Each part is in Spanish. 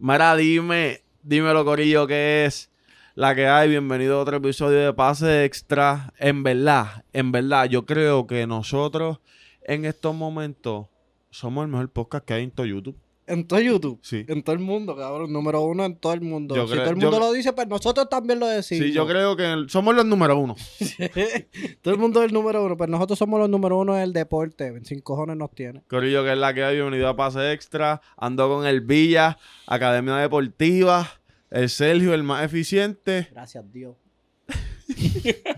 Mira, dime, dímelo, Corillo, ¿qué es la que hay? Bienvenido a otro episodio de Pase Extra. En verdad, en verdad, yo creo que nosotros en estos momentos somos el mejor podcast que hay en todo YouTube. En todo YouTube. Sí. En todo el mundo, cabrón. Número uno en todo el mundo. Yo si creo- todo el mundo lo dice, pues nosotros también lo decimos. Sí, yo creo que el- somos los número uno. todo el mundo es el número uno. Pues nosotros somos los número uno del deporte. Sin cojones nos tiene. Corillo, que es la que hay. Bienvenido a Pase Extra. Ando con el Villa, Academia Deportiva, el Sergio, el más eficiente. Gracias, Dios.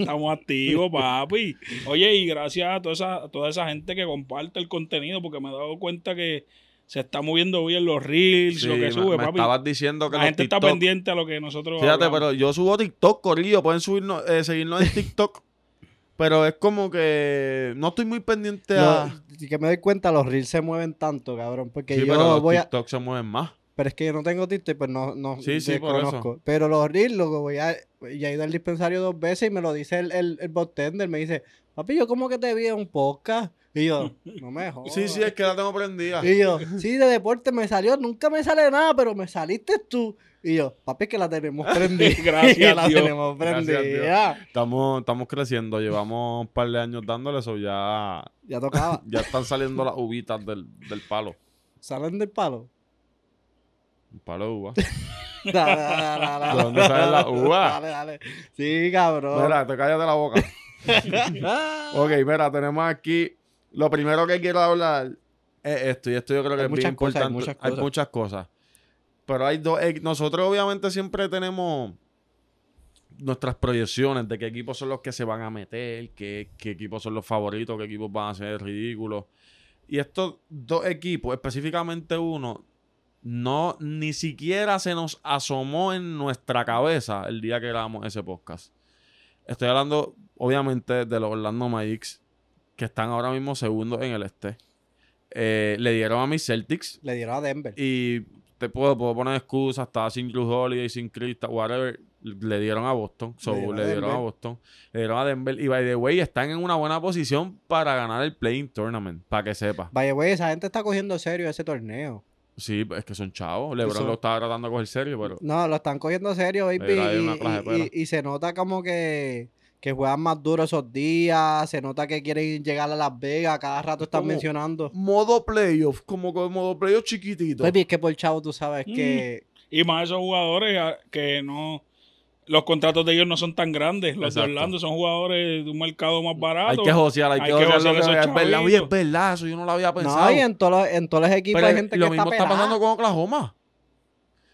Estamos activos, papi. Oye, y gracias a toda, esa, a toda esa gente que comparte el contenido, porque me he dado cuenta que se está moviendo bien los reels, Sí, lo que sube, me papi. estabas diciendo que La gente está pendiente a lo que nosotros Fíjate, hablamos. pero yo subo TikTok, Corillo. Pueden subirnos, eh, seguirnos en TikTok. pero es como que no estoy muy pendiente a. Lo- y que me doy cuenta, los reels se mueven tanto, cabrón. Porque Sí, yo pero los voy a. TikTok se mueven más. Pero es que yo no tengo TikTok, pues no, no Sí, sí, por desconozco. Pero los reels, lo que voy a. Ya he ido al dispensario dos veces y me lo dice el, el, el bartender. Me dice, papi, yo como que te vi en un podcast. Y yo, no me jodas. Sí, sí, es que la tengo prendida. Y yo, sí, de deporte me salió, nunca me sale nada, pero me saliste tú. Y yo, papi, que la tenemos prendida. Gracias la Dios. tenemos Gracias prendida. Estamos, estamos creciendo. Llevamos un par de años dándole eso. Ya, Ya tocaba. ya están saliendo las uvitas del, del palo. ¿Salen del palo? Un palo de uva. Dale, dale, dale, dale. ¿De dónde sale la uva? Dale, dale. Sí, cabrón. Mira, te cállate la boca. Ok, mira, tenemos aquí. Lo primero que quiero hablar es esto, y esto yo creo que Hay es bien cosas, hay importante. muchas Hay muchas cosas. Pero hay dos. eh, Nosotros, obviamente, siempre tenemos nuestras proyecciones de qué equipos son los que se van a meter, qué, qué equipos son los favoritos, qué equipos van a ser ridículos. Y estos dos equipos, específicamente uno, no ni siquiera se nos asomó en nuestra cabeza el día que grabamos ese podcast. Estoy hablando, obviamente, de los Orlando Magic, que están ahora mismo segundos en el este. Eh, le dieron a mis Celtics Le dieron a Denver. y te puedo, puedo poner excusas, estaba sin Cruz Holiday, sin Krista, whatever. Le dieron a Boston. So, Le dieron le a dieron a. Boston. Le dieron a Denver. Y by the way, están en una buena posición para ganar el Playing Tournament. Para que sepa. Vaya, güey, esa gente está cogiendo serio ese torneo. Sí, es que son chavos. LeBron lo estaba tratando de coger serio, pero. No, lo están cogiendo serio, baby. Y, se nota como que, que juegan más duro esos días. Se nota que quieren llegar a Las Vegas. Cada rato están Como- mencionando. Modo playoff, como que modo playoff chiquitito. Baby, es que por chavo tú sabes Mm. que. Y más esos jugadores que no... Los contratos de ellos no son tan grandes. Los Exacto. de Orlando son jugadores de un mercado más Hay barato. que josear, hay, Hay que que josear. josear que- esos Es verdad, oye, es verdad, eso yo no lo había pensado. No, y en todos los, en todos los equipos Pero hay gente lo que mismo está está pasando con Oklahoma.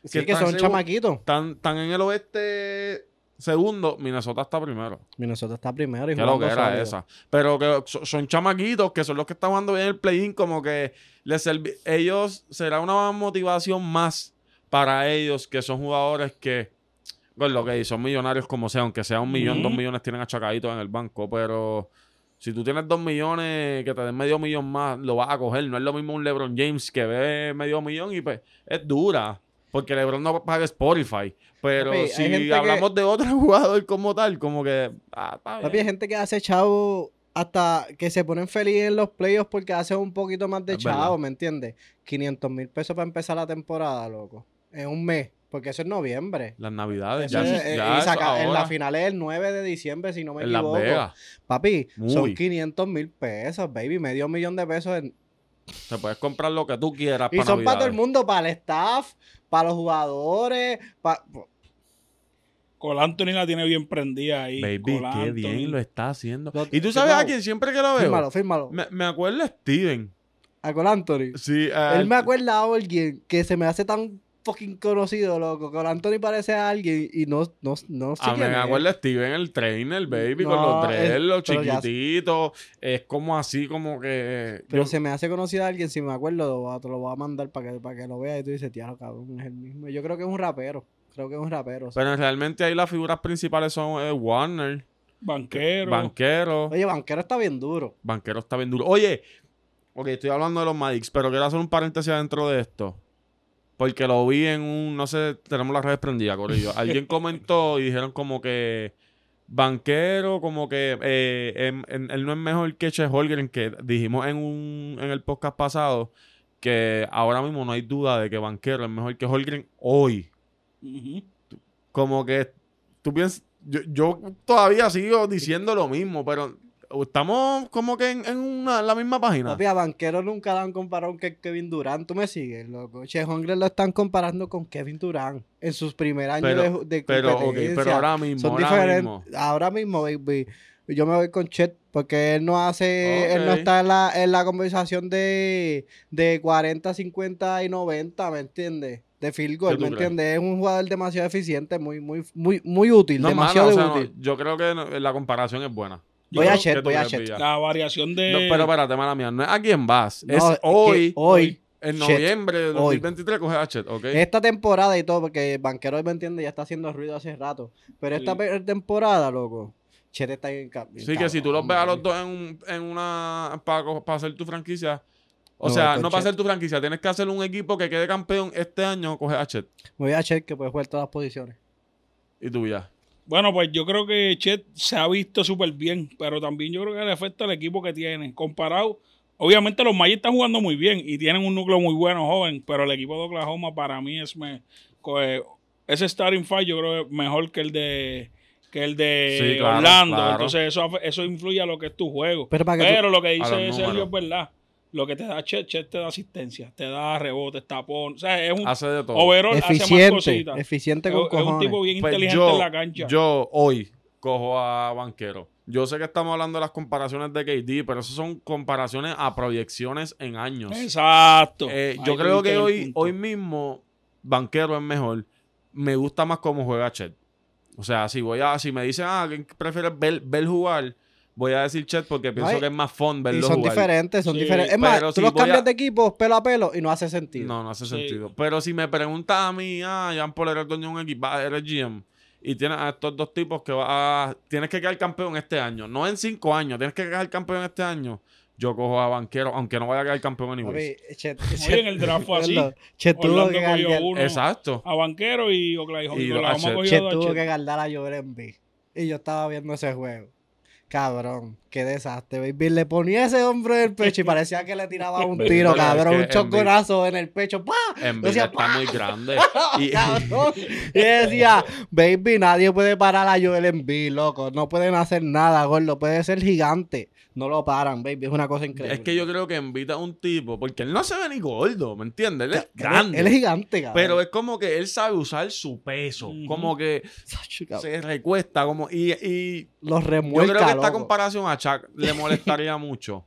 Sí, que que son chamaquitos. Están, están en el oeste segundo, Minnesota está primero. Minnesota está primero y Qué lo que era esa. Pero que so- son chamaquitos que son los que están jugando bien el play-in, como que les ellos será una motivación más para ellos que son jugadores que, con lo que son millonarios como sea, aunque sea un millón, dos millones tienen achacaditos en el banco, pero si tú tienes dos millones, que te den medio millón más, lo vas a coger. No es lo mismo un LeBron James que ve medio millón y pues es dura. Porque LeBron no paga Spotify. Pero Papi, si que- hablamos de otro jugador como tal, como que. Ah, está Papi, hay gente que hace chavo hasta que se ponen feliz en los playoffs porque hacen un poquito más de Es chavo, verdad. ¿me entiendes? 500 mil pesos para empezar la temporada, loco. En un mes, porque eso es noviembre. Las navidades. Eso ya, es- eh, ya y saca- en la final es el 9 de diciembre, si no me en Las equivoco. Vegas. Papi, son Muy. 500 mil pesos, baby, medio millón de pesos. en- Te puedes comprar lo que tú quieras Y para son para todo el mundo, para el staff, para los jugadores, para... Col Anthony la tiene bien prendida ahí. Baby, Cole qué Anthony. bien lo está haciendo. Lo- y tú sabes a quién siempre que lo veo. Fírmalo, fírmalo. Me, me acuerdo de Steven. A Cole Anthony. Sí, a- Él me acuerda a alguien que se me hace tan fucking conocido, loco. Con Anthony parece a alguien y no, no, no sé A mí quién me acuerdo de Steven, el trainer, baby, con los dreads, es- los ya- chiquititos. Es como así, como que. Pero yo- se me hace conocido a alguien, si me acuerdo, te lo voy a mandar para que, para que lo veas y tú dices, tío, cabrón, es el mismo. Yo creo que es un rapero. Creo que es un rapero. Pero realmente ahí las figuras principales son eh, Warner, Banquero. Banquero. Oye, Banquero está bien duro. Banquero está bien duro. Oye, ok, estoy hablando de los Magics, pero quiero hacer un paréntesis dentro de esto. Porque lo vi en un, no sé, tenemos las redes prendidas, Corillo. Alguien comentó y dijeron como que Banquero, como que eh, em- él no es mejor que Che Holgren, que dijimos en un en el podcast pasado que ahora mismo no hay duda de que Banquero es mejor que Holgren hoy. Como que tú piensas, yo, yo todavía sigo diciendo lo mismo, pero estamos como que en, en una, la misma página. Papi, a Banquero nunca lo han comparado con Ke- Kevin Durant. Tú me sigues, loco. Che Holmgren lo están comparando con Kevin Durant en sus primeros años Pero- de, de Pero, ok, competencia. pero ahora mismo, Son ahora diferentes. mismo. Ahora mismo, baby. Yo me voy con Chet porque él no hace, él no está en la, en la conversación de, de 40, 50 y 90, ¿me entiendes? De field goal, ¿Qué tú ¿me entiendes? Es un jugador demasiado eficiente, muy, muy, muy, muy útil, No demasiado mala, o sea, no, útil. yo creo que la comparación es buena. Voy a Chet, ¿Qué tú voy a Chet. La variación de. No, pero espérate, mala mía, no es a quién vas, No, es que hoy, hoy, en noviembre de Hoy. 2023 coge a Chet, ¿ok? Esta temporada y todo, porque Banquero, ¿me entiende? Ya está haciendo ruido hace rato. Pero esta Sí. temporada, loco, Chet está bien, ca- bien Sí, que si tú los ves a los dos en, un- en una. para hacer tu franquicia. O sea, no para Chet. hacer tu franquicia, tienes que hacer un equipo que quede campeón este año, coge a Chet. Voy a Chet que puede jugar todas las posiciones. Y tú ya. Bueno, pues yo creo que Chet se ha visto súper bien, pero también yo creo que le afecta al equipo que tiene. Comparado, obviamente los Magic están jugando muy bien y tienen un núcleo muy bueno, joven, pero el equipo de Oklahoma para mí es me, ese starting five yo creo que es mejor que el de que el de Sí, claro, Orlando. claro. Entonces eso, eso influye a lo que es tu juego. Pero para que tú- Pero lo que dice Sergio es verdad. Lo que te da Chet, Chet te da asistencia, te da rebotes, tapón. O sea, es un Hace de todo. overall, hace más Eficiente, cositas. eficiente Es, con es un tipo bien Pues inteligente yo, en la cancha. yo hoy cojo a Banquero. Yo sé que estamos hablando de las comparaciones de KD, pero esas son comparaciones a proyecciones en años. Exacto. Eh, yo creo que hoy, hoy mismo Banquero es mejor. Me gusta más cómo juega Chet. O sea, si voy a, si me dicen, ah, ¿quién prefieres ver, ver jugar? Voy a decir Chet porque pienso y- que es más fun Y verlo son jugar. diferentes, son Sí, diferentes. Es más, tú si los cambias a- de equipo pelo a pelo y no hace sentido. No, no hace Sí. sentido. Pero si me preguntas a mí, ah, Jean Paul eres dueño de un equipo, ah, eres GM, y tienes a estos dos tipos que va a, tienes que quedar campeón este año, no en cinco años, tienes que quedar campeón este año, yo cojo a Banquero, aunque no vaya a quedar campeón Chet, Oye, en el draft fue así. Chet tuvo que cogió guardar- uno Exacto. a Banquero y Oklahoma, Y Oklahoma a Chet. tuvo que guardar a Joel Embiid. Y yo estaba viendo ese juego. Cabrón, qué desastre. Baby. Le ponía ese hombro en el pecho y parecía que le tiraba un tiro, es cabrón. que Un choconazo en el pecho. ¡Pah! En Decía, está muy grande. Y, Cabrón. Y decía, baby, nadie puede parar a Joel Embiid, loco. No pueden hacer nada, gordo. Puede ser gigante. No lo paran, baby. Es una cosa increíble. es que yo creo que invita a un tipo, porque él no se ve ni gordo, ¿me entiendes? Él es grande. Él es gigante, cabrón. pero es como que él sabe usar su peso, como que Sacho, se recuesta, como y, y Los Yo remuelca, creo que esta loco. comparación a Chuck le molestaría mucho.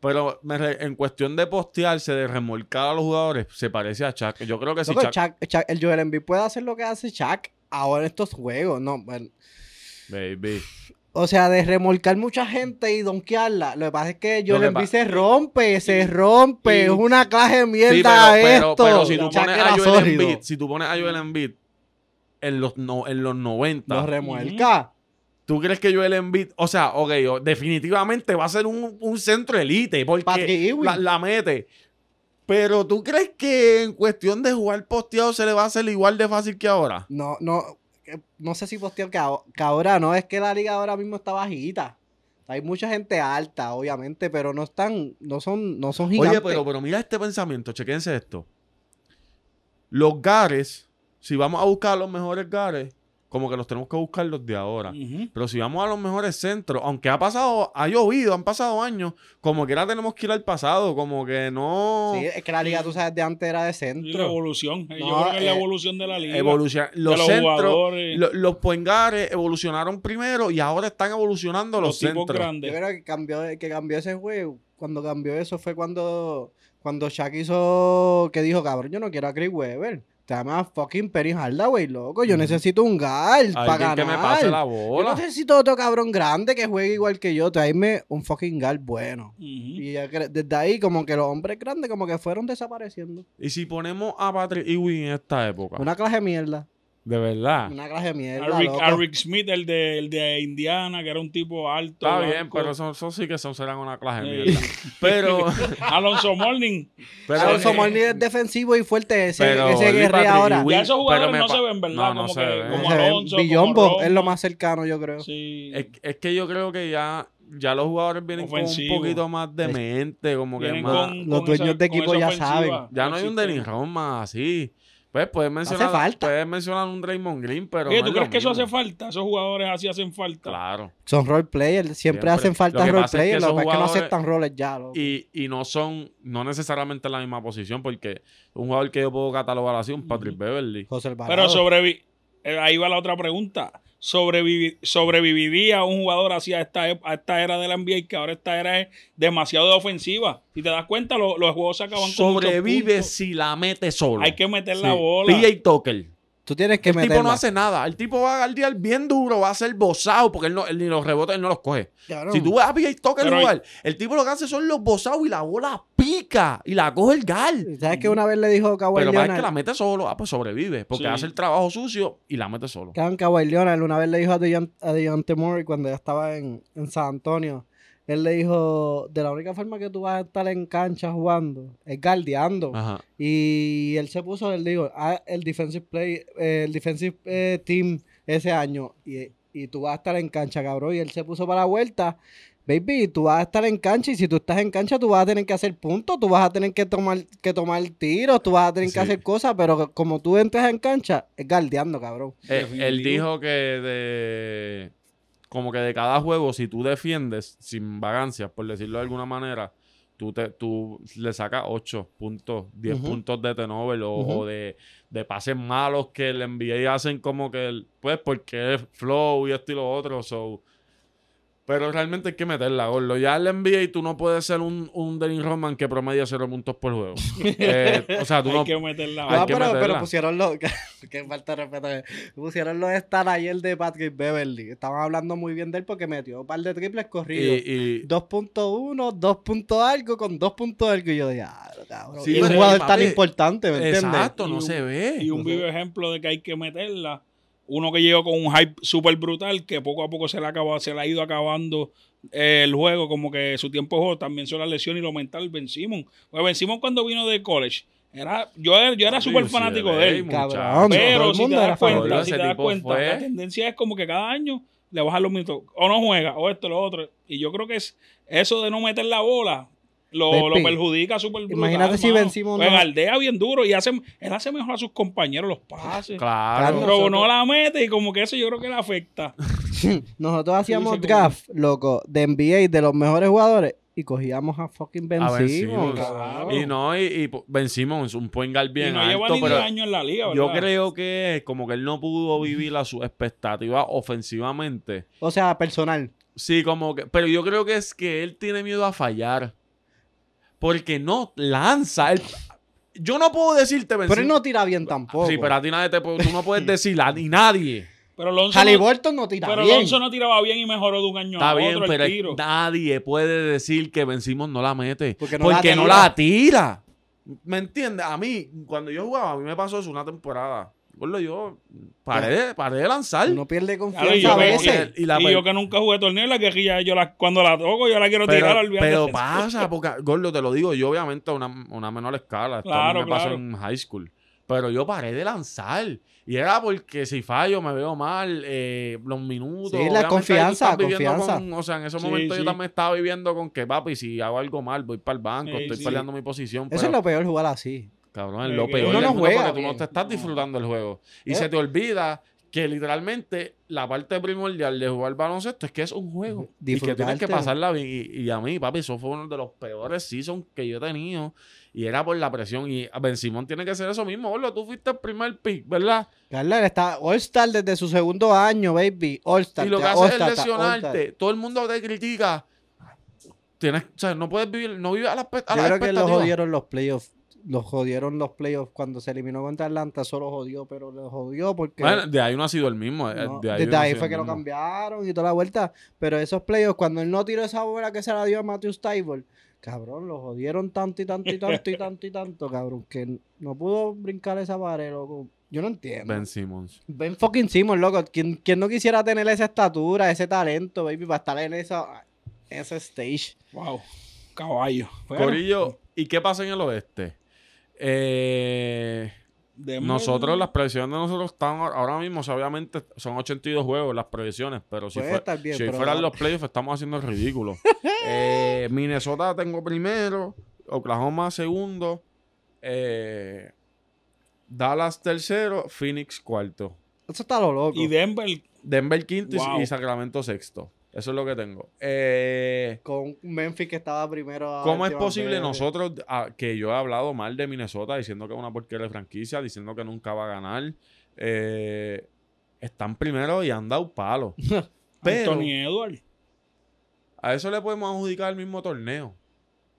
Pero me re- en cuestión de postearse, de remolcar a los jugadores, se parece a Chuck. Yo creo que si Loco, Chuck... Shaq- Shaq- el Joel Embiid puede hacer lo que hace Shaq ahora en estos juegos. No, bueno, Baby. O sea, de remolcar mucha gente y donkearla. Lo que pasa es que Joel que Embiid se rompe, se rompe. y- Es una clase de mierda Sí, pero, esto. pero si tú pones a Joel. Embiid, si tú pones a Joel Embiid en los, no, en los 90, Lo remuelca. ¿tú crees que Joel Embiid, o sea, ok, definitivamente va a ser un, un centro elite porque la, la mete. Pero ¿tú crees que en cuestión de jugar posteado se le va a hacer igual de fácil que ahora? No, no. Que- No sé si posteo que, ahora- que ahora no. Es que la liga ahora mismo está bajita. Hay mucha gente alta, obviamente, pero no están, no son, no son gigantes. Oye, pero, pero mira este pensamiento, chequense esto. Los gares, si vamos a buscar los mejores gares, como que los tenemos que buscar los de ahora. Pero si vamos a los mejores centros, aunque ha pasado, ha llovido, han pasado años, como que ahora tenemos que ir al pasado, como que no Sí, es que la liga, tú sabes, de antes era de Y la centro. evolución. Yo No, creo que es la eh, evolución de la liga. evoluciona. de Los los centros, jugadores, lo- los poingares evolucionaron primero y ahora están evolucionando los, los tipos centros. Yo grandes. creo que cambió, que cambió ese juego. Cuando cambió eso fue cuando, cuando Shaq hizo que dijo, cabrón, yo no quiero a Chris Webber. Te llama fucking Penny Hardaway, loco. Yo necesito un guard para ganar. que me pase la Yo bola. necesito otro cabrón grande que juegue igual que yo. Traerme un fucking guard bueno. Y ya que- desde ahí como que los hombres grandes como que fueron desapareciendo. Y si ponemos a Patrick Ewing en esta época, Una clase de mierda. De verdad. Una clase de mierda, A Rick, loco. a Rick Smith, el de, el de Indiana, que era un tipo alto. Está bien, blanco. pero eso, eso sí que son, serán una clase de mierda. Pero, Alonso Morning. pero, Alonso eh, Mourning es defensivo y fuerte. Ese, Pero ese Luis guerre Patrick ahora. Ya esos jugadores no pa- se ven, ¿verdad? No, no como se que, ven. como Alonso, es lo Roma. más cercano, yo creo. Sí. es, es que yo creo que ya, ya los jugadores vienen Ofensivo. con un poquito más de mente, como que más. con- los dueños esa- de equipo ya ofensiva. saben. Ya no hay un. Denis Roman así. Pues puedes mencionar, falta. puedes mencionar un Draymond Green, pero. Oye, no ¿tú es crees que eso hace falta? Esos jugadores así hacen falta. Claro. Son role players, siempre, Siempre. hacen falta role players, lo que pasa es que no aceptan roles ya. loco. Y, y no son, no necesariamente en la misma posición, porque un jugador que yo puedo catalogar así, un Patrick Beverly. José Alvarado. Pero sobrevi eh, ahí va la otra pregunta. Sobrevivi- ¿Sobreviviría un jugador así a esta, a esta era de la NBA que ahora esta era es demasiado de ofensiva? Si te das cuenta, lo- los juegos se acaban Sobrevive si la mete solo. Hay que meter Sí. la bola. PJ Tucker. Tú tienes que El tipo meterla. no hace nada. El tipo va a guardiar bien duro, va a ser bozado, porque él, no, él ni los rebotes él no los coge. Cabrón. Si tú ves a PJ Tucker Pero- jugar, el tipo lo que hace son los bozados y la bola pica y la coge el gal. ¿Sabes que una vez le dijo Kawhi Pero para que Leonard? la mete solo, ah, pues sobrevive, porque Sí. hace el trabajo sucio y la mete solo. Cabrón, Kawhi Leonard una vez le dijo a Dejon- a Dejounte Murray cuando ya estaba en, en San Antonio. Él le dijo, de la única forma que tú vas a estar en cancha jugando es guardeando. Ajá. Y él se puso, él dijo, ah, el defensive play, eh, el defensive eh, team ese año. Y, y tú vas a estar en cancha, cabrón. Y él se puso para la vuelta. Baby, tú vas a estar en cancha y si tú estás en cancha, tú vas a tener que hacer puntos, tú vas a tener que tomar, que tomar tiros, tú vas a tener Sí. que hacer cosas, pero como tú entras en cancha, es guardeando, cabrón. Eh, él dijo que de. Como que de cada juego, si tú defiendes sin vagancias, por decirlo de alguna manera, tú, te, tú le sacas 8 puntos, 10 Ujú. puntos de turnover o, o de, de pases malos que el NBA hacen como que, el- pues, porque es flow y esto y lo otro. So. Pero realmente hay que meterla, gordo. Ya en la NBA tú no puedes ser un, un Dennis Rodman que promedia 0 puntos por juego. Eh, o sea, tú Hay no, que meter la Hay que pero, pero meterla. pusieron los. que falta de respeto. eh. Pusieron los estar ayer de Patrick Beverly. Estaban hablando muy bien de él porque metió un par de triples y, corridos. y- 2.1, 2 puntos algo con 2 puntos algo. Y yo dije, ah, cabrón. Sí, y un pero, jugador papi, tan importante, ¿me entiendes? Exacto, Y no un- se ve. Y un No vivo ejemplo de que hay que meterla. Uno que llegó con un hype súper brutal, que poco a poco se le, ha acabado, se le ha ido acabando eh, el juego, como que su tiempo de juego también son las lesiones y lo mental. Ben Simon. Pues Ben Simon cuando vino de college, era, yo, era- yo era súper sí, fanático de él. Cabrón, Pero si te mundo das era cuenta, si Ese te das tipo cuenta, fue- la tendencia es como que cada año le bajan los minutos. O no juega, o esto, lo otro. Y yo creo que es eso de no meter la bola. Lo, lo perjudica súper brutal. imagínate si mano. Ben Simmons Pues no- galdea bien duro y hace, él hace mejor a sus compañeros los pases. Claro. Pero nosotros- no la mete y como que eso yo creo que le afecta. Nosotros hacíamos draft, loco, de NBA de los mejores jugadores y cogíamos a fucking Ben A Ben. Y no, y, y Ben Simmons, un point guard bien y no lleva alto, ni pero 10 años en la liga, yo ¿verdad? creo que es como que él no pudo vivir a su expectativa ofensivamente. O sea, personal. Sí, como que, pero yo creo que es que él tiene miedo a fallar. Porque no lanza. Yo no puedo decirte, Ben Pero él no tira bien tampoco. Sí, pero a ti nadie te puede- tú no puedes decir a ni nadie. Pero Lonzo, no, Halliburton no tira pero bien. Lonzo no tiraba bien y mejoró de un año Está a bien, otro pero el es- tiro. nadie puede decir que Ben Simmons no la mete. Porque no Porque la no tira. la tira. ¿Me entiendes? A mí, cuando yo jugaba, a mí me pasó eso una temporada. Gordo, yo paré, de- paré de lanzar. Uno pierde Claro, confianza y yo, a que- veces. y la y yo que nunca jugué torneo, la guerrilla, yo la, cuando la toco, yo la quiero tirar, pero, olvídate. pero pasa, porque, Gordo, te lo digo, yo obviamente a una, una menor escala. Esto a mí Claro, me pasó en high school. Pero yo paré de lanzar. Y era porque si fallo me veo mal, eh, los minutos. Sí, la confianza, confianza. con- o sea, en ese Sí, momento sí. yo también estaba viviendo con que, papi, si hago algo mal, voy para el banco, Sí, estoy sí. peleando mi posición. Eso pero- es lo peor, jugar así. Cabrón, es Eh, lo que peor uno del no mundo juega porque tú no te estás disfrutando el juego. Y Eh. se te olvida que literalmente la parte primordial de jugar baloncesto es que es un juego. Y que tienes que pasarla bien. Y, y a mí, papi, eso fue uno de los peores seasons que yo he tenido. Y era por la presión. Y Ben Simón tiene que ser eso mismo. Boludo, tú fuiste el primer pick, ¿verdad? Carla, está All-Star desde su segundo año, baby. All-Star. y lo que ya, haces es lesionarte. Todo el mundo te critica. Tienes, o sea, no puedes vivir, no vives a la, a Yo la creo que lo expectativa. jodieron los playoffs. Los jodieron los playoffs. Cuando se eliminó contra Atlanta, solo jodió, pero lo jodió porque. Bueno, de ahí no ha sido el mismo. eh, no, de ahí desde ahí fue que lo cambiaron y toda la vuelta. Pero esos playoffs, cuando él no tiró esa bola que se la dio a Matthew Stiver, cabrón, lo jodieron tanto y tanto y tanto y tanto y tanto, cabrón, que no pudo brincar esa pared, loco. Yo no entiendo. Ben Simmons. Ben fucking Simmons, loco. ¿Quién, quién no quisiera tener esa estatura, ese talento, baby, para estar en esa, ese stage? Wow, caballo. Bueno, Corillo, ¿y qué pasa en el oeste? Eh, Nosotros, las proyecciones de nosotros están ahora- mismo, o sea, obviamente son 82 juegos las proyecciones, pero si, fue- bien, si pero- fueran los playoffs estamos haciendo el ridículo. Eh, Minnesota tengo primero, Oklahoma segundo, eh, Dallas tercero, Phoenix cuarto, Eso está lo loco. Y Denver, Denver quinto Wow. y Sacramento sexto. Eso es lo que tengo. Eh, Con Memphis que estaba primero. a ¿Cómo es posible nosotros, ah, que yo he hablado mal de Minnesota, diciendo que es una porquería de franquicia, diciendo que nunca va a ganar? eh, están primero y han dado palo. Pero Anthony Edwards. a eso le podemos adjudicar el mismo torneo.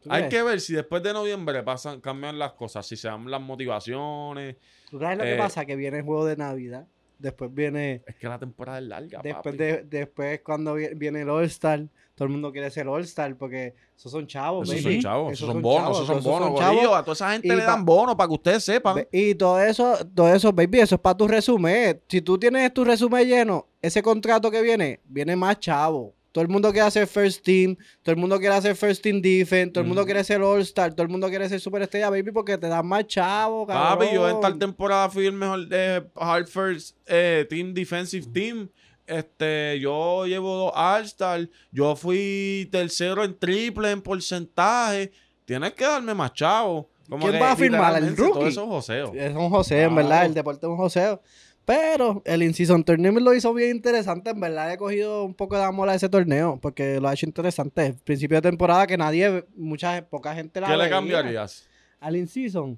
¿Tú Hay que ver si después de noviembre pasan, cambian las cosas, si se dan las motivaciones. ¿Tú sabes lo eh, que pasa? Que viene el juego de Navidad. Después viene. Es que la temporada es larga. Después, papi. de, después cuando vi- viene el All-Star, todo el mundo quiere ser All-Star porque esos son chavos. Esos baby. son chavos, esos son bonos, chavos, esos son esos son bonos. A toda esa gente Y le dan bonos para que ustedes sepan. Y todo eso, todo eso, baby, eso es para tu resumen. Si tú tienes tu resumen lleno, ese contrato que viene, viene más chavo. Todo el mundo quiere hacer first team, todo el mundo quiere hacer first team defense, todo el mundo quiere ser all-star, todo el mundo quiere ser superestrella, baby, porque te dan más chavo, cabrón. Papi, yo en tal temporada fui el mejor de Hard First eh, Team Defensive Team. Este, yo llevo dos All-Star. Yo fui tercero en triple, en porcentaje. Tienes que darme más chavo. Como ¿Quién que va a firmar? ¿El literalmente Todo rookie? eso es joseo. Es un joseo, en verdad, el deporte es un joseo. Pero el In-Season Tournament lo hizo bien interesante. En verdad he cogido un poco de amor a ese torneo porque lo ha hecho interesante. Principio de temporada que nadie, mucha, poca gente la ¿Qué le cambiarías? al in-season.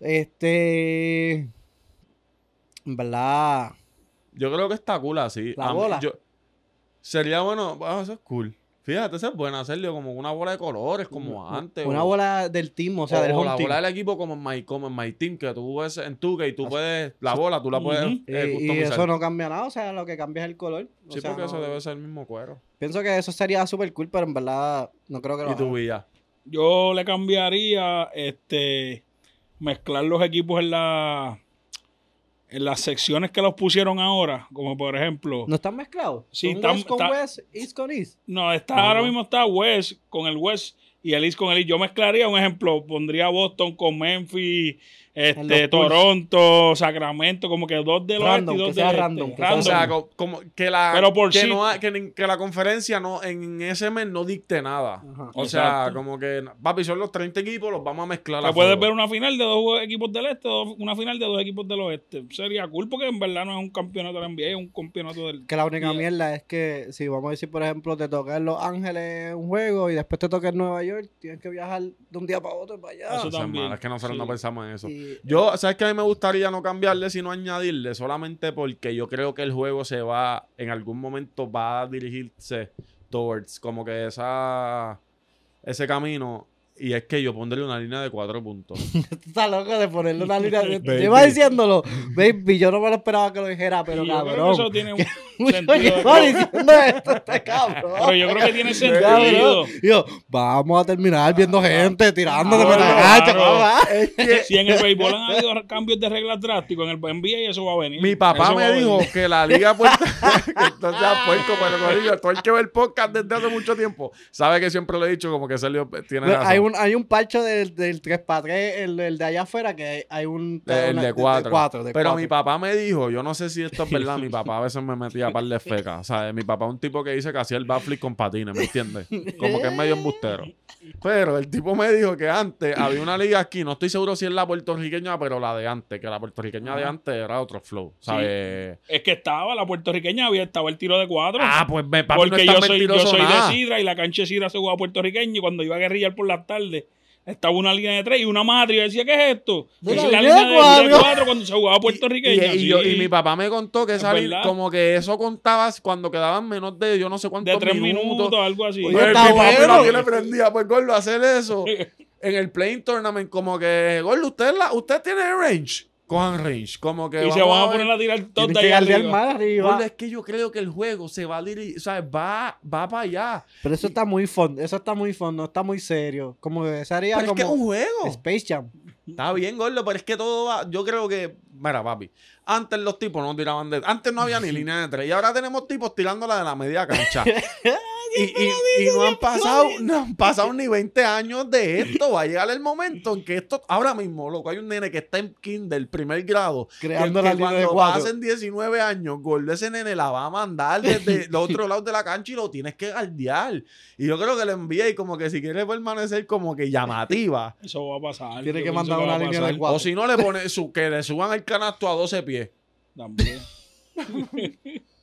Este. En verdad. Yo creo que está cool así. La mí- bola. yo- sería bueno. ah, eso es cool. Fíjate, eso es bueno hacerlo como una bola de colores, como antes. Una o- bola del team, o sea, o del home la team. bola del equipo como en My, como en My Team, que tú ves en tu que y tú puedes, la bola tú la puedes eh, Y- eso no cambia nada, o sea, lo que cambia es el color. O Sí, sea, porque eso debe ser el mismo cuero. Pienso que eso sería súper cool, pero en verdad no creo que lo Y tu vida. Yo le cambiaría este mezclar los equipos en la en las secciones que los pusieron ahora, como por ejemplo, ¿No están mezclados? Sí, ¿Son están- West con está- West, East con East. no, está ahora no. mismo está West con el West y el East con el East. Yo mezclaría un ejemplo, pondría Boston con Memphis, este. Toronto, Sacramento, como que dos del Random, oeste y dos que sea random, este. que sea O Random. sea, co- como que la Pero por que, sí- no ha- que, que la conferencia no en ese mes no dicte nada. Ajá. O sea, Exacto. como que papi, son los 30 equipos, los vamos a mezclar puedes fuego. ver una final de dos equipos del este, dos- una final de dos equipos del oeste. Sería cool porque en verdad no es un campeonato de la NBA, es un campeonato del... Que la única mierda es que si vamos a decir, por ejemplo, te toca en Los Ángeles un juego y después te toca en Nueva York, tienes que viajar de un día para otro para allá. Eso O sea, también, mano, es que nosotros sí. no pensamos en eso. Y- Yo, ¿sabes que A mí me gustaría no cambiarle, sino añadirle, solamente porque yo creo que el juego se va, en algún momento va a dirigirse towards como que esa, ese camino. Y es que yo pondré una línea de cuatro puntos. Tú estás loco de ponerle una línea. de- iba diciéndolo. Baby, yo no me lo esperaba que lo dijera, pero Y yo creo que cabrón. eso tiene un sentido. diciendo esto, este cabrón. Pero yo creo que tiene sentido. Cabrón. Yo, vamos a terminar viendo gente tirando de Claro, la cancha. Si en el béisbol han habido cambios de reglas drásticos, en el NBA eso va a venir. Mi papá me dijo que la liga Puerto entonces puerco, pero corillo, todo el que ve el podcast desde hace mucho tiempo sabe que siempre lo he dicho como que Sergio tiene razón. Hay un, hay un parcho del, del 3x3, el, el de allá afuera, que hay un. El una- de cuatro. cuatro, de Pero mi papá me dijo, yo no sé si esto es verdad, mi papá a veces me metía a par de fecas. O sea, mi papá es un tipo que dice que hacía el backflip con patines, ¿me entiendes? Como que es medio embustero. Pero el tipo me dijo que antes había una liga aquí, no estoy seguro si es la puertorriqueña, pero la de antes, que la puertorriqueña de antes era otro flow, ¿sabes? Es que estaba la puertorriqueña, había estaba el tiro de cuatro. Ah, pues me papi, no porque tan yo soy, yo soy nada. de Sidra y la cancha de Sidra se jugaba puertorriqueño y cuando iba a guerrillar por las tardes estaba una línea de tres y una madre y yo decía, ¿qué es esto? De Esa la es la línea línea de de, de cuatro. cuatro cuando se jugaba puertorriqueña. Y, y yo- y sí. mi papá me contó que Es esa como que eso contaba cuando quedaban menos de yo no sé cuántos de tres minutos, minutos. algo así. Oye, Pues, está mi papi bueno. también le prendía, pues Gordo, hacer eso en el playing tournament, como que, Gordo, usted, la, usted tiene range, cojan range, como que y se van a poner a tirar ahí galdear arriba. arriba. Gordo, es que yo creo que el juego se va a dirigir, o sea, va, va para allá. Pero eso está muy fondo, eso está muy fondo, está muy serio. Como que sería Pero es como que es un juego. Space Jam. Está bien, Gordo, pero es que todo va, yo creo que Mira, papi. Antes los tipos no tiraban de. Antes no había ni línea de tres. Y ahora tenemos tipos tirándola de la media cancha. y, y- y no han pasado, no han pasado ni 20 años de esto. Va a llegar el momento en que esto. Ahora mismo, loco, hay un nene que está en kinder, primer grado. Creando que, la que línea de cuando cuatro. pasen 19 años, gol de ese nene la va a mandar desde el otro lado de la cancha y lo tienes que guardiar. Y yo creo que le envié y como que si quiere permanecer como que llamativa. Eso va a pasar. Tiene que mandar una línea de cuatro. O si no, le pone su, que le suban el canasto a 12 pies. También.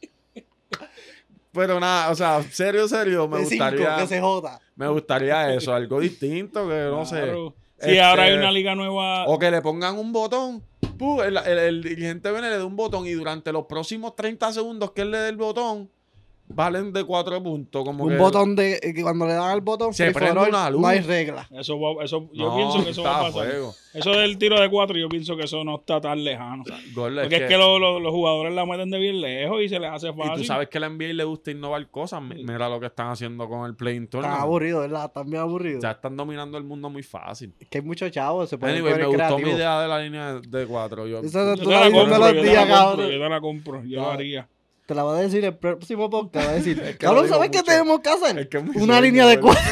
Pero nada, o sea, serio, serio, me de cinco, gustaría, que se joda. me gustaría eso, algo distinto, que no sé. Sí, Este, ahora hay una liga nueva. O que le pongan un botón. pu, el, el- el dirigente viene, le da un botón y durante los próximos 30 segundos que él le dé el botón, valen de 4 puntos. Como Un que- botón de. eh, que cuando le dan al botón, Se prende una luz. no hay regla. Eso va- eso, yo No, pienso que eso va a está pasar. fuego. Eso del tiro de cuatro, yo pienso que eso no está tan lejano. Porque es que, lo- lo- los jugadores la meten de bien lejos y se les hace Y fácil. tú sabes que a la NBA le gusta innovar cosas. Mi- Mira lo que están haciendo con el Playing Están Tournament. aburridos, ¿verdad? Están bien aburridos. Ya están dominando el mundo muy fácil. Es que hay muchos chavos, se pueden Anyway, me poner gustó mi creativos. idea de la línea de 4. Yo, te la compro, yo los te días, la compro, cabrón. yo te la compro, yo lo Ya. haría. Te la voy a decir el próximo podcast. Va a decir, cabrón, ¿sabes qué tenemos que hacer? Es que Una línea de cuatro.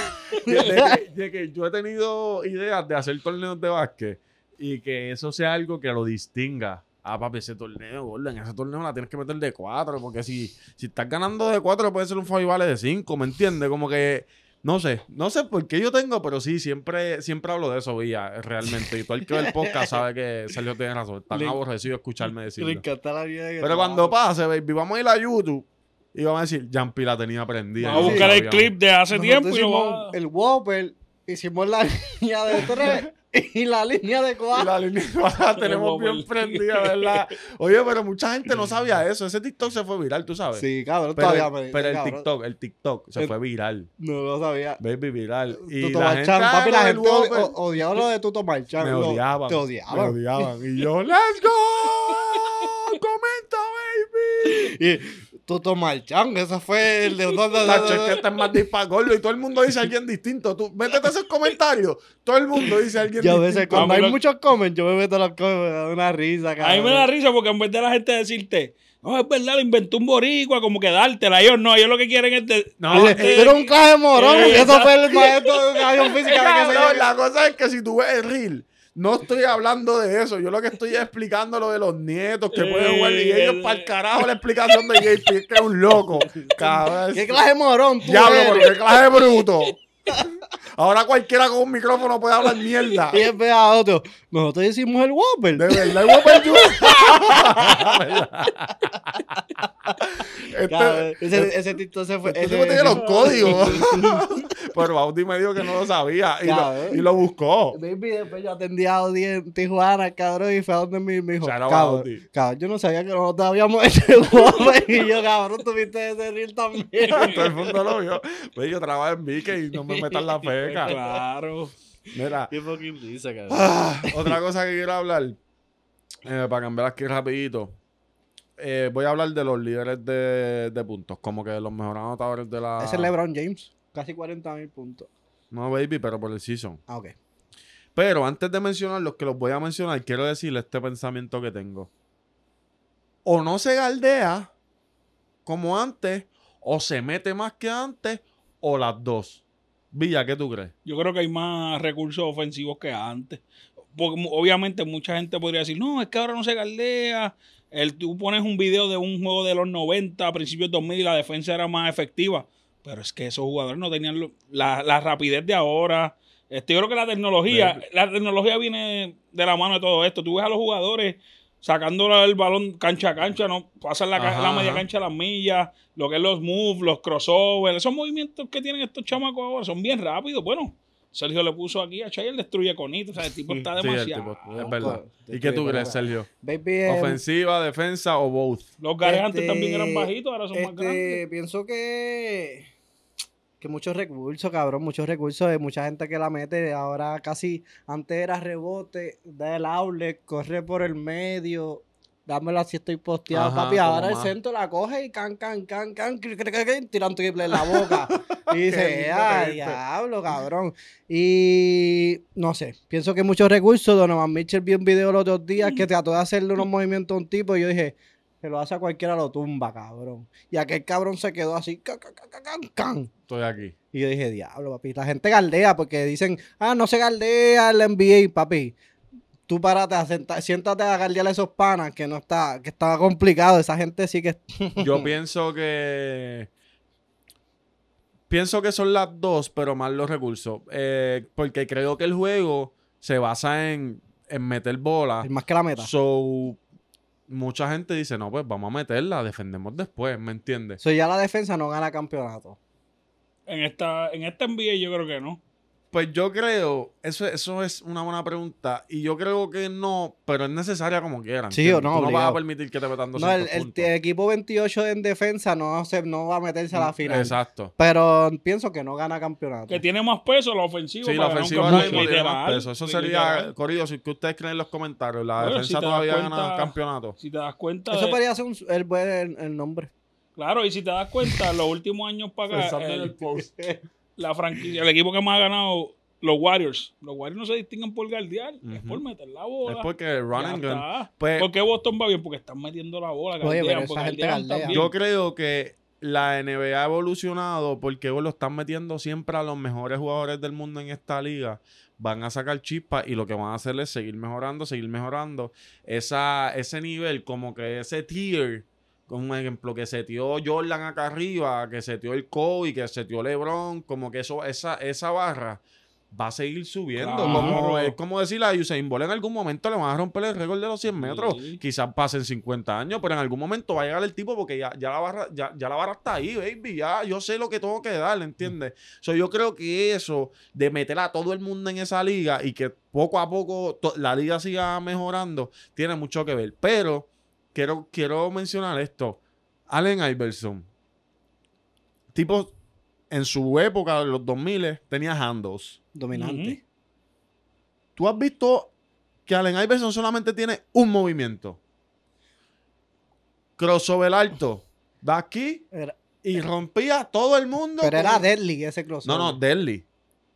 de, que, de que yo he tenido ideas de hacer torneos de básquet y que eso sea algo que lo distinga. Ah, papi, ese torneo, gordo, en ese torneo la tienes que meter de 4, porque si, si estás ganando de 4 puede ser un vale de 5, ¿me entiendes? Como que, no sé, no sé por qué yo tengo, pero sí, siempre, siempre hablo de eso, Villa, realmente. Y todo el que ve el podcast sabe que Sergio tiene razón. Tan Le- aborrecido escucharme Le decirlo. encanta la línea de Pero cuando pase, baby, vamos a ir a YouTube y vamos a decir, Jampi la tenía prendida. Vamos a buscar el clip de hace Nosotros tiempo y el Whopper, hicimos la línea de tres y la línea de cuatro. la línea la tenemos bien prendida, ¿verdad? Oye, pero mucha gente no sabía eso. Ese TikTok se fue viral, tú sabes. Sí, cabrón, pero, todavía me pero el cabrón. TikTok, el TikTok se El- fue viral. No lo sabía. Baby, viral. Y Tuto la gente, papi, la gente odiaba lo de Tuto Marchán. me odiaban. Te Me odiaban. odiaban. Y yo, ¡Let's go! ¡Comenta, baby! Y Tuto Marchán, ese fue el de... Tacho, es que este es más dispagordo y todo el mundo dice a alguien distinto. Tú, métete esos comentarios. Todo el mundo dice a alguien Yo a veces distinto. cuando A hay lo- muchos comments, yo me meto a los comments, me da una risa, A cabrón. mí me da risa porque en vez de la gente decirte, no, es verdad, lo inventó un boricua, como que dártela. Ellos no, ellos lo que quieren es... de- No, Dice, eh, Tú eres un clase de morón, eh, eso fue el maestro de educación física. que la cosa es que si tú ves el reel, no estoy hablando de eso. Yo lo que estoy es explicando lo de los nietos que pueden jugar. Y Eh, ellos, el- para el carajo, la explicación de JP es que es un loco. Cabrón. ¿Qué clase de morón tú Diablo, pero qué clase de bruto. Ahora cualquiera con un micrófono puede hablar mierda. Y ve a otro. Nosotros hicimos el Whopper. De verdad, Whopper Junior. Cabrón, este, ese, ese TikTok se fue. este ese- tipo tiene los códigos. Pero Baudi me dijo que no lo sabía y, lo, y lo buscó. Baby, después yo atendí a Audi en Tijuana, cabrón, y fue a donde mi, out cabrón, cabrón, yo no sabía que nosotros habíamos hecho el Whopper. y yo, cabrón, tuviste ese reel también. Todo el mundo lo vio. Pues yo trabajo en Vique y no me metan la feca. Claro. Mira, Qué fucking risa, cabrón. Ah, otra cosa que quiero hablar, eh, para cambiar aquí rapidito, eh, voy a hablar de los líderes de, de puntos, como que los mejores anotadores de la... Ese es LeBron James, casi 40 mil puntos. No, baby, pero por el season. Ah, ok. Pero antes de mencionar los que los voy a mencionar, quiero decirle este pensamiento que tengo. O no se galdea como antes, o se mete más que antes, o las dos. Villa, ¿qué tú crees? Yo creo que hay más recursos ofensivos que antes. Porque obviamente mucha gente podría decir, no, es que ahora no se galdea. El, tú pones un video de un juego de los 90, a principios 2000 y la defensa era más efectiva. Pero es que esos jugadores no tenían lo- la, la rapidez de ahora. Este, yo creo que la tecnología, la tecnología viene de la mano de todo esto. Tú ves a los jugadores sacando el balón cancha a cancha, no pasan la, ca- Ajá, la media ajá. cancha a las millas, lo que es los moves, los crossovers, esos movimientos que tienen estos chamacos ahora son bien rápidos. Bueno, Sergio le puso aquí a Chay, él destruye conito, o sea, el tipo está Sí, el demasiado. tipo- es verdad. ¿Y qué tú crees, Sergio? Baby, ¿Ofensiva, defensa o both? Los gares antes Este, también eran bajitos, ahora son más este, grandes. pienso que que muchos recursos, cabrón, muchos recursos de mucha gente que la mete. Ahora casi, antes era rebote, da el outlet, corre por el medio. dámela si estoy posteado, Ajá, papi. Ahora el centro la coge y can, can, can, can, cri, cri, cri, cri, tira un triple en la boca. y dice, viste". diablo, cabrón. Y no sé, pienso que muchos recursos. Donovan Mitchell vi un video los otros días que trató de hacerle unos movimientos a un tipo y yo dije, que lo hace a cualquiera, lo tumba, cabrón. Y aquel cabrón se quedó así, can, can, can. Estoy aquí. Y yo dije, diablo, papi. La gente galdea porque dicen, ah, no se galdea el NBA, papi. Tú párate, a senta- siéntate a galdear a esos panas que no está, que estaba complicado. Esa gente sí que. Yo pienso que. Pienso que son las dos, pero más los recursos. Eh, porque creo que el juego se basa en, en meter bola. Es más que la meta. So, mucha gente dice, no, pues vamos a meterla, defendemos después, ¿me entiendes? Eso ya la defensa no gana campeonato. En esta, en esta NBA yo creo que no. Pues yo creo, eso, eso es una buena pregunta, y yo creo que no, pero es necesaria como quieran. Sí o no, Tú no vas a permitir que te metan No, 200 el, el equipo 28 en defensa no, se, no va a meterse a la final. Exacto. Pero pienso que no gana campeonato. Que tiene más peso la ofensiva. Sí, la ofensiva mismo tiene más peso. Eso sería, literal. Corillo, si que ustedes creen en los comentarios, la Bueno, defensa si todavía cuenta- gana campeonato. Si te das cuenta. Eso de- podría ser un, el, buen- el, el nombre. Claro, y si te das cuenta, los últimos años para acá, el post. la franquicia, el equipo que más ha ganado, los Warriors. Los Warriors no se distinguen por guardiar, es Ujú. por meter la bola. Es porque run and gun. Pues- ¿Por qué Boston va bien? Porque están metiendo la bola. Oye, pero esa gente galdea. Yo creo que la NBA ha evolucionado porque ellos lo están metiendo siempre a los mejores jugadores del mundo en esta liga. Van a sacar chispas y lo que van a hacer es seguir mejorando, seguir mejorando. Esa, ese nivel, como que ese tier, como un ejemplo, que se dio Jordan acá arriba, que se dio el Kobe, que se dio LeBron, como que eso, esa, esa barra va a seguir subiendo. Claro. Como, es como decirle a Usain Bolt en algún momento le van a romper el récord de los 100 metros. Sí. Quizás pasen 50 años, pero en algún momento va a llegar el tipo porque ya, ya, la, barra, ya, ya la barra está ahí, baby. Ya yo sé lo que tengo que dar, ¿entiendes? So, yo creo que eso de meter a todo el mundo en esa liga y que poco a poco la liga siga mejorando, tiene mucho que ver. Pero quiero, quiero mencionar esto. Allen Iverson. Tipo, en su época, en los 2000, tenía handles. Dominante. ¿Tú has visto que Allen Iverson solamente tiene un movimiento? Crossover alto. Da aquí Era- y rompía a todo el mundo. pero con- era deadly ese No, crossover. no, deadly.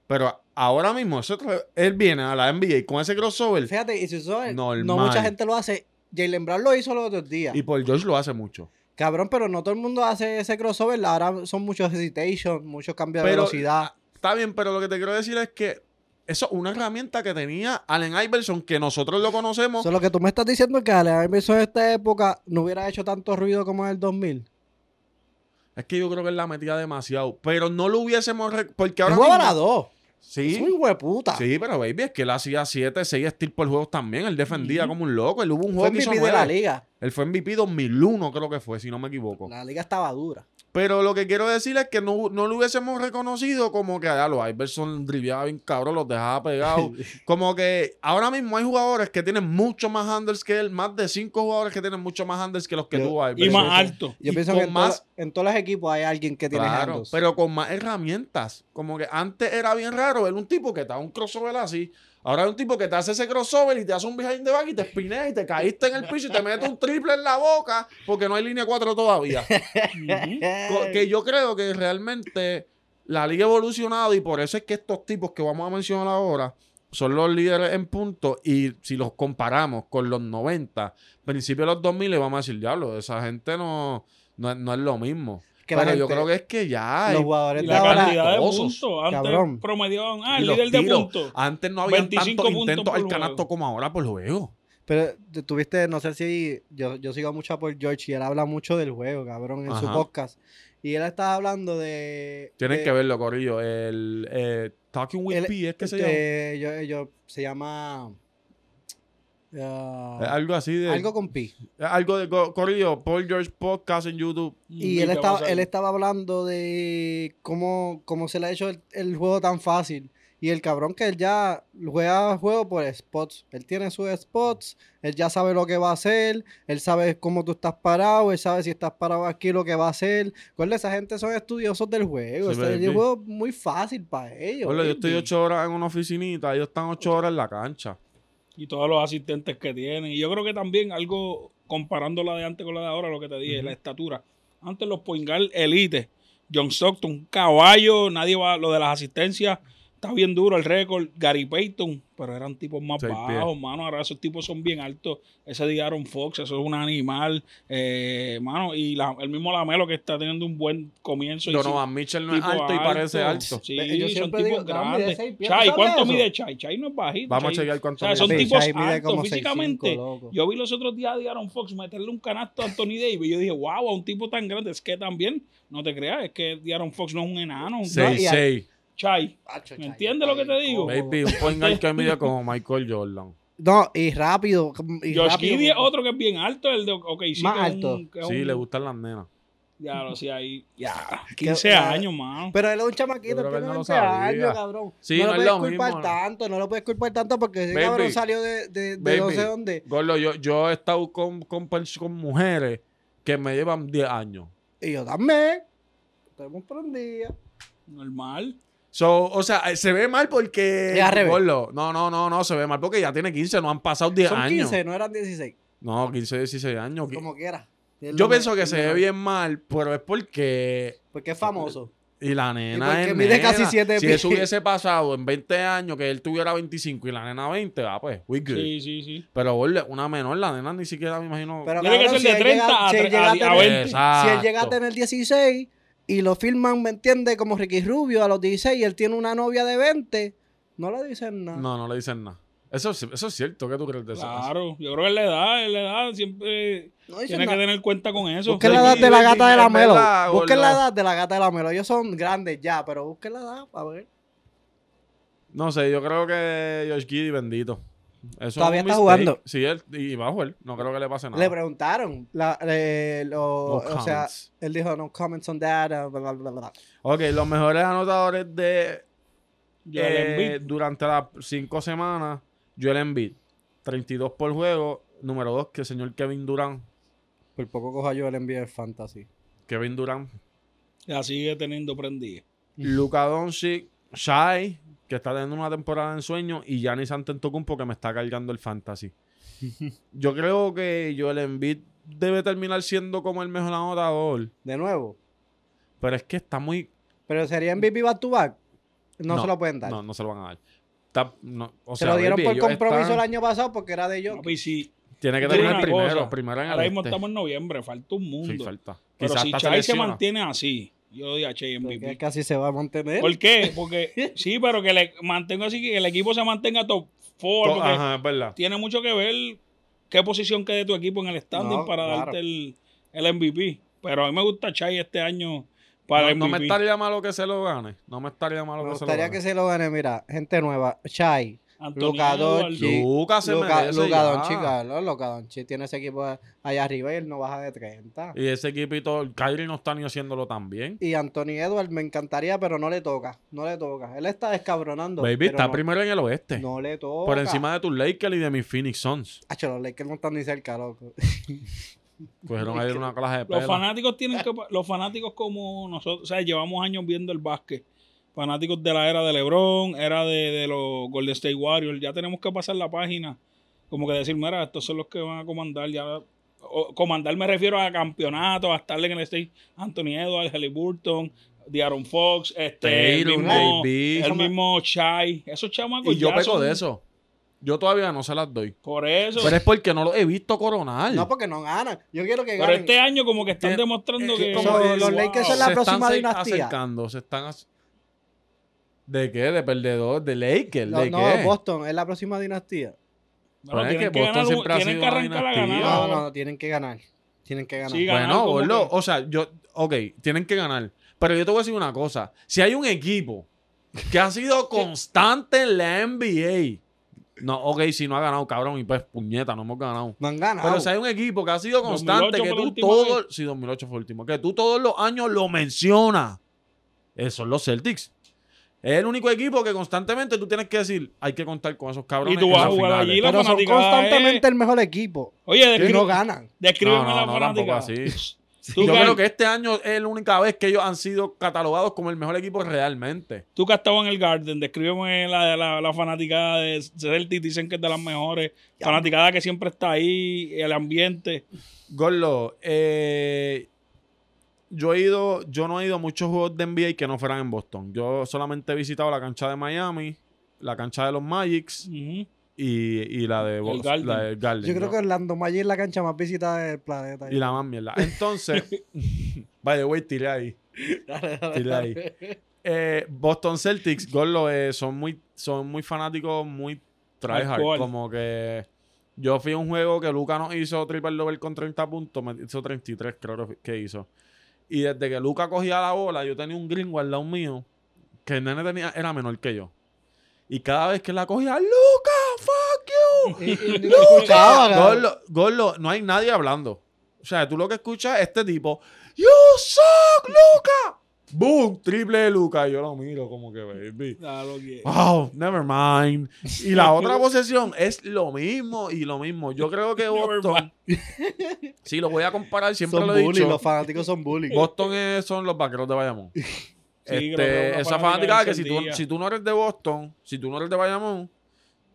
Pero ahora mismo, tra- él viene a la NBA y con ese crossover. Fíjate, y si eso es- no Normal. mucha gente lo hace. Jalen Brown lo hizo los otros días. Y por George lo hace mucho. Cabrón, pero no todo el mundo hace ese crossover. Ahora son muchos hesitation, muchos cambios de velocidad. Está bien, pero lo que te quiero decir es que eso es una herramienta que tenía Allen Iverson, que nosotros lo conocemos. Eso lo que tú me estás diciendo es que Allen Iverson en esta época no hubiera hecho tanto ruido como en el 2000. Es que yo creo que él la metía demasiado. Pero no lo hubiésemos. Porque ahora. mismo- a dos. Sí. Es un hueputa. Sí, pero baby, es que él hacía 7, 6 steals por juego también. Él defendía como un loco. Él hubo un Fue juego que hizo MVP de la liga. Él fue MVP 2001, creo que fue, si no me equivoco. La liga estaba dura. Pero lo que quiero decir es que no, no lo hubiésemos reconocido como que allá los Iverson driviaba bien cabrón, los dejaba pegados. como que ahora mismo hay jugadores que tienen mucho más handles que él, más de 5 jugadores que tienen mucho más handles que los que Yo- Y Iverson. más alto. Yo Y pienso que en, más- todos- en todos los equipos hay alguien que tiene Claro, handles. pero con más herramientas. Como que antes era bien raro ver un tipo que da un crossover así. Ahora hay un tipo que te hace ese crossover y te hace un behind the back y te espinea y te caíste en el piso y te mete un triple en la boca porque no hay línea 4 todavía. Que yo creo que realmente la liga ha evolucionado y por eso es que estos tipos que vamos a mencionar ahora son los líderes en puntos y si los comparamos con los 90, principios de los 2000, le vamos a decir, diablo, esa gente no, no, no es lo mismo. Que la Pero yo creo que es que ya... los jugadores de la ahora. cantidad de puntos. Antes cabrón. promediaban, ah, el los líder de tiros. puntos. Antes no había 25 tantos intentos por al canasto como ahora por juego. Pero tú- tuviste, no sé si yo, yo sigo mucho a Paul George y él habla mucho del juego, cabrón, en su podcast. Y él estaba hablando de. Tienen de- que verlo, Corillo. El eh, Talking with P, es que se llama. yo- yo- se llama. Ah, algo así de. algo con P. Algo de Co- Corillo, Paul George Podcast en YouTube. Y él estaba, él estaba hablando de cómo, cómo se le ha hecho el, el juego tan fácil. Y el cabrón que él ya juega juego por spots. Él tiene sus spots, él ya sabe lo que va a hacer, él sabe cómo tú estás parado, él sabe si estás parado aquí lo que va a hacer. Recuerda, esa gente son estudiosos del juego. Sí, un juego muy fácil para ellos. Hola, yo estoy ocho horas en una oficinita, ellos están ocho horas en la cancha. Y todos los asistentes que tienen. Y yo creo que también algo comparando la de antes con la de ahora, lo que te dije, la estatura. Antes los Poingal Elite, John Stockton, un caballo, nadie va, lo de las asistencias, está bien duro el récord. Gary Payton, pero eran tipos más Seis bajos, pies. mano. Ahora esos tipos son bien altos. Ese de Aaron Fox, eso es un animal, eh, mano. Y la- el mismo Lamelo que está teniendo un buen comienzo. Donovan Mitchell no es alto y parece alto. Sí, yo son tipos digo, no, grandes. pies, Chai, ¿tú sabes ¿cuánto mide Chai? Chai no es bajito. Vamos a chequear cuánto o sea, son mide. Tipos Chai mide altos físicamente. 6'5", loco. Yo vi los otros días de Aaron Fox meterle un canasto a Anthony Davis. y Yo dije, wow, a un tipo tan grande. Es que también, no te creas, es que Aaron Fox no es un enano. un 6'6". Chai. Hacho, ¿Me entiendes lo que te digo? Baby, un point guard que mide como Michael Jordan. No, y rápido. Y Josh es otro que es bien alto. El de, ok, sí, Más alto. un- Sí, un- le gustan las nenas. Ya, lo sé, ahí. Ya, Que- 15 ya. años, mano. Pero él es un chamaquito, tiene no lo 20 sabía. años, cabrón. Sí, no, no lo es puedes lo culpar tanto, no lo puedes culpar tanto porque ese Baby. cabrón salió de, de, de Baby. no sé dónde. Gordo, yo, yo he estado con, con, con mujeres que me llevan 10 años. Y yo también. Estamos prendidos. Normal. So, o sea, eh, se ve mal porque. Es al revés. Gordo, no, no, no, no, se ve mal porque ya tiene 15, no han pasado 10 Son años. 15, no eran 16. No, 15, 16 años. Como quiera. Yo pienso que se ve bien mal, pero es porque. Porque es famoso. Y la nena porque es mide nena. casi siete Si pies. eso hubiese pasado en 20 años, que él tuviera 25 y la nena 20, ah, pues, we good. Sí, sí, sí. Pero, una menor, la nena ni siquiera me imagino. Pero Tiene que ser de si él 30 llega- a si él tre- llega a- a a 20. Si él llega a Exacto. tener 16 y lo filman, ¿me entiendes? Como Ricky Rubio a los 16 y él tiene una novia de 20, no le dicen nada. No, no le dicen nada. Eso, es- eso es cierto. ¿Qué tú crees de eso? Claro, yo creo que la edad, la edad siempre No tiene que tener cuenta con eso. Busquen la edad de la gata de es la Melo. Busquen la edad de la gata de la Melo. Ellos son grandes ya, pero busquen la edad, a ver. No sé, yo creo que Josh Giddy, bendito. Eso Todavía es está mistake. jugando. Sí, él y va a jugar. No creo que le pase nada. Le preguntaron. La, le- lo- No o sea, él dijo, no comments on that. uh, bla, bla, bla, bla. Ok, los mejores anotadores de Joel eh, Embiid. durante las cinco semanas, Joel Embiid. 32 por juego. Número 2, que el señor Kevin Durant. Por poco coja yo el envío de fantasy. Kevin Durant. La sigue teniendo prendida. Luka Doncic. Shai, que está teniendo una temporada en sueño. Y Giannis Antetokounmpo, que me está cargando el fantasy. Yo creo que Joel Embiid debe terminar siendo como el mejor anotador. De nuevo. Pero es que está muy... Pero sería MVP back to back. No, se lo pueden dar. No, no se lo van a dar. Está- no, o se sea, lo dieron baby, por compromiso están- el año pasado porque era de ellos. Papi, si Tiene que terminar primero. cosa, Primero en el ahora mismo este. estamos en noviembre, falta un mundo. Sí, falta. Pero Quizás si Chai se mantiene así, yo digo a Chai Porque MVP. casi se va a mantener. ¿Por qué? Porque sí, pero que le mantenga así, que el equipo se mantenga top four, To- porque Ajá, es verdad. tiene mucho que ver qué posición quede tu equipo en el standing No, para claro. darte el, el MVP. Pero a mí me gusta Chai este año para No, el no MVP. me estaría malo que se lo gane. No me estaría malo Me que se lo gustaría gane. que se lo gane. Mira, gente nueva. Chai. Edwards. Doncic. Se ya. Doncic, Carlos, Luka Doncic tiene ese equipo allá arriba y él no baja de 30. Y ese equipito, Kyrie no está ni haciéndolo tan bien. Y Anthony Edwards me encantaría, pero no le toca. No le toca. Él está descabronando. Baby, pero está no, primero en el oeste. No le toca. por encima de tus Lakers y de mis Phoenix Suns. Hacho, los Lakers no están ni cerca, loco. Cogieron ahí una clase de Los pelo. fanáticos tienen que los fanáticos como nosotros, o sea, llevamos años viendo el básquet. Fanáticos de la era de LeBron, era de, de los Golden State Warriors, ya tenemos que pasar la página como que decir, mira, estos son los que van a comandar ya o- comandar me refiero a campeonatos, a estarle en el state Anthony Edwards, Halliburton, Aaron Fox, este el mismo, baby. el mismo Chai, esos chamacos Y yo ya peco son- de eso. Yo todavía no se las doy. Por eso. Pero es porque no lo he visto coronar. No, porque no ganan. Yo quiero que Pero ganen. este año como que están Que- demostrando es que, como So, los Lakers son la se próxima están se- dinastía. acercando, se están ac- ¿De qué? ¿De perdedor? ¿De Lakers? No, ¿De no, qué? Boston es la próxima dinastía. Bueno, Pero es tienen que Boston ganar, siempre ha tienen sido que arrancar a dinastía. ganar. No, no, no, tienen que ganar. Tienen que ganar. Sí, ganar Bueno, que- o sea, yo, ok, tienen que ganar. Pero yo te voy a decir una cosa. Si hay un equipo que ha sido constante en la NBA, no, ok, si no ha ganado, cabrón, y pues puñeta, no hemos ganado. No han ganado. Pero si hay un equipo que ha sido 2008 constante, que la tú todos, sí, 2008 fue el último, que tú todos los años lo mencionas, esos son los Celtics. Es el único equipo que constantemente tú tienes que decir, hay que contar con esos cabrones. Y tú vas a jugar finales. allí, la Pero son fanaticada constantemente es- el mejor equipo. Oye, Y descri- no ganan. descríbeme No, no, la no, fanática. así. Yo que- creo que este año es la única vez que ellos han sido catalogados como el mejor equipo realmente. Tú que has estado en el Garden, descríbeme la, la, la fanaticada de Celtics, dicen que es de las mejores. Fanaticada que siempre está ahí, el ambiente. Gorlo, eh, yo he ido, yo no he ido a muchos juegos de NBA que no fueran en Boston. Yo solamente he visitado la cancha de Miami, la cancha de los Magics y, y la de Bos- Garden. la del Garden. Yo creo ¿no? que Orlando Magic es la cancha más visitada del planeta. Y la más mierda. Entonces, by the way, tiré ahí. Dale, dale, Tiré ahí. dale. Eh, Boston Celtics, Gorlo, eh, son muy, son muy fanáticos, muy tryhard. Como que yo fui a un juego que Luca nos hizo triple double con 30 puntos, me hizo 33, creo que- que hizo. Y desde que Luca cogía la bola, yo tenía un gringo al lado mío, que el nene tenía, era menor que yo. Y cada vez que la cogía, ¡Luca, fuck you! Cabrón. Gorlo, Gorlo, no hay nadie hablando. O sea, tú lo que escuchas es este tipo, ¡You suck, Luca! ¡Boom! Triple de Luca. Y yo lo miro como que, baby. Lo que- Wow, never mind. Y la otra posesión es lo mismo y lo mismo. Yo creo que Boston. Sí, lo voy a comparar, siempre son lo he bullies, dicho. los fanáticos son bullies. Boston es- son los vaqueros de Bayamón. que Este, esa fanática que si tú, si tú no eres de Boston, si tú no eres de Bayamón,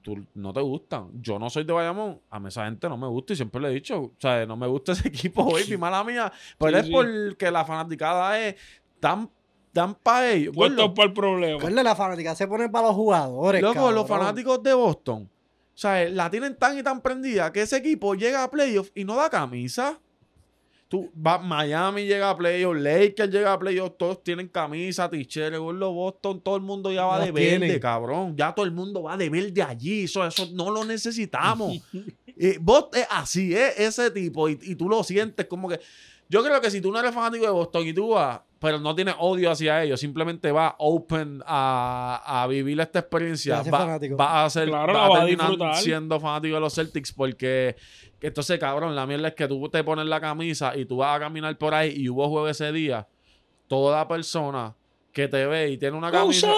tú no te gustan. Yo no soy de Bayamón, a mí esa gente no me gusta y siempre le he dicho, o sea, no me gusta ese equipo, baby, mala mía. Pero Sí, es sí. porque la fanaticada es tan, tan para ellos. Puesto Gordo, para el problema. Recuerda, la fanática se pone para los jugadores. Loco, cabrón. los fanáticos de Boston, o sea, la tienen tan y tan prendida que ese equipo llega a playoffs y no da camisa. Tú, va, Miami llega a playoffs, Lakers llega a playoffs, todos tienen camisa, ticheres, gordo, Boston, todo el mundo ya va de verde, cabrón. Ya todo el mundo va de verde allí, eso, eso no lo necesitamos. y vos es así, es ese tipo, y, y tú lo sientes como que... Yo creo que si tú no eres fanático de Boston y tú vas, pero no tienes odio hacia ellos, simplemente vas open a, a vivir esta experiencia, va- a ser, Claro, vas la a terminar siendo fanático de los Celtics porque que entonces, cabrón, la mierda es que tú te pones la camisa y tú vas a caminar por ahí y hubo juego ese día, toda persona que te ve y tiene una ¡Go camisa...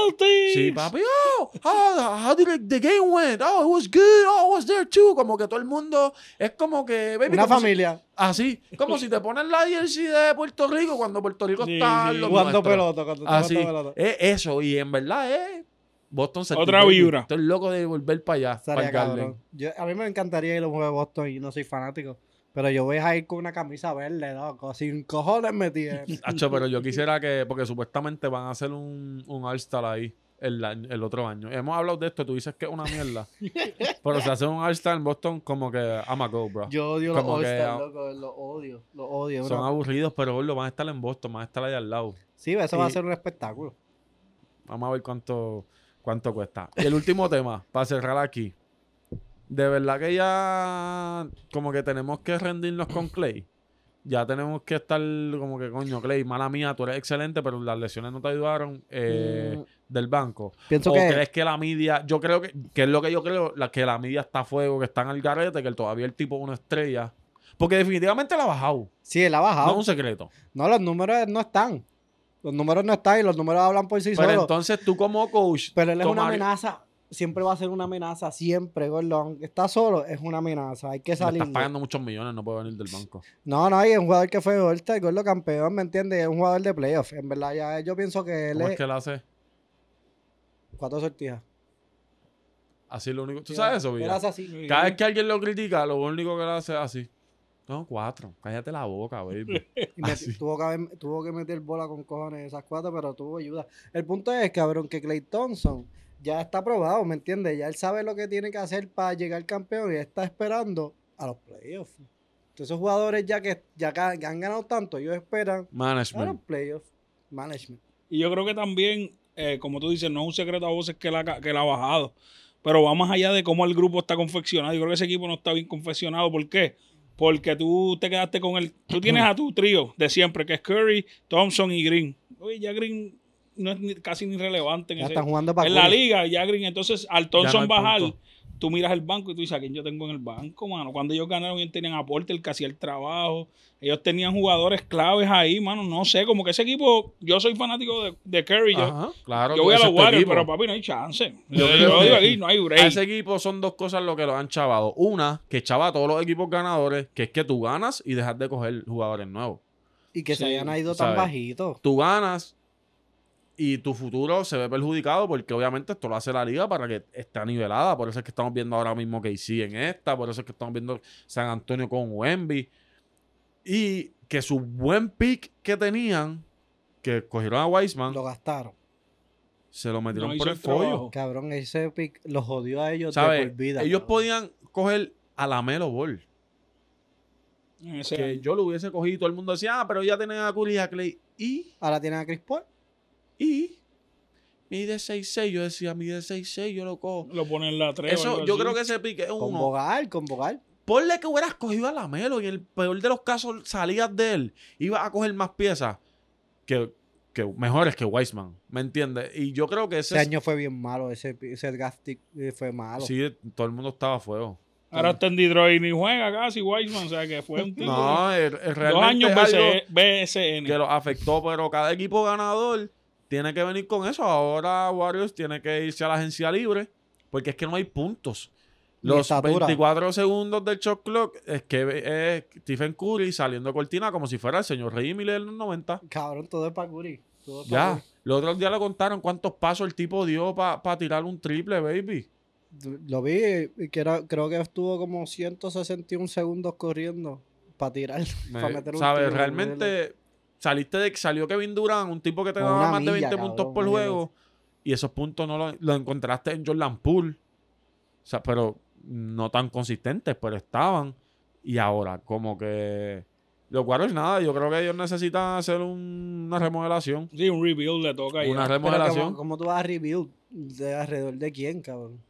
Sí, papi. Oh, how, how did the game went? Oh, it was good. Oh, I was there too. Como que todo el mundo es como que, baby, Una como si- familia así, como si te ponen la jersey de Puerto Rico cuando Puerto Rico Sí, está sí. lo jugando pelota. Cuando Así, jugando pelota. es eso. Y en verdad es Boston Celtics, Otra vibra. Estoy loco de volver para allá, para el. Yo- a mí me encantaría ir a un juego de Boston y no soy fanático. Pero yo voy a ir con una camisa verde, loco. Sin cojones me tiene. Hacho, pero yo quisiera que, porque supuestamente van a hacer un, un All-Star ahí el, el otro año. Hemos hablado de esto, tú dices que es una mierda. pero si hacen un All-Star en Boston, como que I'm a go, bro. Yo odio los Como All-Stars, loco. Los odio. Los odio. Son bro. aburridos, pero gordo, van a estar en Boston, van a estar ahí al lado. Sí, eso va a ser un espectáculo. Vamos a ver cuánto, cuánto cuesta. Y el último tema, para cerrar aquí. De verdad que ya como que tenemos que rendirnos con Clay. Ya tenemos que estar como que, coño, Clay, mala mía, tú eres excelente, pero las lesiones no te ayudaron eh, Mm. del banco. Pienso ¿O que. crees que la media, yo creo que, que es lo que yo creo, la, que la media está a fuego, que está en el garete, que el- todavía el tipo es una estrella? Porque definitivamente la ha bajado. Sí, él ha No bajado. es un secreto. No, los números no están. Los números no están y los números hablan por sí Pero solos. entonces tú como coach... Pero él es una amenaza. Siempre va a ser una amenaza. Siempre, gordo. Aunque está solo, es una amenaza. Hay que salir. estás pagando muchos millones, no puede venir del banco. No, no, y es un jugador que fue ahorita el gordo campeón, ¿me entiendes? Es un jugador de playoff. En verdad, ya yo pienso que él ¿Cómo es que él hace? cuatro sortijas. Así lo único. ¿Tú sabes eso, Villa? hace así. Cada vez que alguien lo critica, lo único que él hace es así. No, cuatro. Cállate la boca, baby. Así. tuvo, que tuvo que meter bola con cojones esas cuatro, pero tuvo ayuda. El punto es, cabrón, que Clay Thompson ya está probado, ¿me entiendes? Ya él sabe lo que tiene que hacer para llegar campeón y está esperando a los playoffs. Entonces, esos jugadores ya que ya que han ganado tanto, ellos esperan a los Management. playoffs. Management. Y yo creo que también, eh, como tú dices, no es un secreto a voces que la, que la ha bajado. Pero va más allá de cómo el grupo está confeccionado. Yo creo que ese equipo no está bien confeccionado. ¿Por qué? Porque tú te quedaste con el. Tú tienes a tu trío de siempre, que es Curry, Thompson y Green. Oye, ya Green no es ni- casi ni relevante en, Ya ese- están jugando para en la liga. Ya Green, entonces al Thompson hay bajar, punto. tú miras el banco y tú dices, ¿a quién yo tengo en el banco, mano? Cuando ellos ganaron, ellos tenían aporte, el que hacía el trabajo. Ellos tenían jugadores claves ahí, mano. No sé, como que ese equipo, yo soy fanático de, de Curry. Yo, Ajá, claro. yo voy a los Warriors, pero papi, no hay chance. Yo Yo, yo digo aquí, no hay A break. ese equipo son dos cosas lo que lo han chavado. Una, que chava a todos los equipos ganadores, que es que tú ganas y dejas de coger jugadores nuevos. Y que se hayan ido tan ¿sabes? bajito. Tú ganas y tu futuro se ve perjudicado porque obviamente esto lo hace la liga para que esté nivelada. Por eso es que estamos viendo ahora mismo KC en esta, por eso es que estamos viendo San Antonio con Wemby. Y que su buen pick que tenían, que cogieron a Weisman, Lo gastaron. se lo metieron No por el trabajo. Cabrón, ese pick los jodió a ellos de ¿Sabes? por vida. Ellos cabrón. podían coger a la Melo Ball. Ese Que año. yo lo hubiese cogido y todo el mundo decía, ah, pero ya tienen a Curry y a Clay. Y, Ahora tienen a Chris Paul. Y, mide 6'6. Yo decía, mide 6'6, yo lo cojo. Lo ponen en la 3. Eso, yo creo que ese pique es Con uno. Bogal, con Bogal. Ponle que hubieras cogido a la Melo y en el peor de los casos salías de él. Ibas a coger más piezas que, que mejores que Weisman. ¿Me entiendes? Y yo creo que ese. Ese es- año fue bien malo. Ese, ese pick, eh, fue malo. Sí, todo el mundo estaba a fuego. Ahora está en Detroit ni juega casi Weisman. O sea que fue un tipo. No, el- el Dos realmente años es algo BC BSN. que los afectó, pero cada equipo ganador tiene que venir con eso. Ahora Warriors tiene que irse a la agencia libre porque es que no hay puntos. Los estatura. 24 segundos del shot clock es que es Stephen Curry saliendo cortina como si fuera el señor Rey Miller en los 90. Cabrón, todo es para Curry. Todo es pa' Ya. Curry. Los otros días le contaron cuántos pasos el tipo dio para tirar un triple, baby. Lo vi y que era, creo que estuvo como 161 segundos corriendo para tirar. Para meter un ¿Sabes? Realmente saliste de salió Kevin Durant, un tipo que te daba más de milla, 20 puntos por juego. Y esos puntos no lo, lo encontraste en Jordan Poole. O sea, pero no tan consistentes, pero estaban. Y ahora, como que. Los Warriors, nada, yo creo que ellos necesitan hacer un- una remodelación. Sí, un rebuild le toca ahí. Una remodelación. ¿cómo, cómo tú vas a rebuild? ¿De alrededor de quién, cabrón?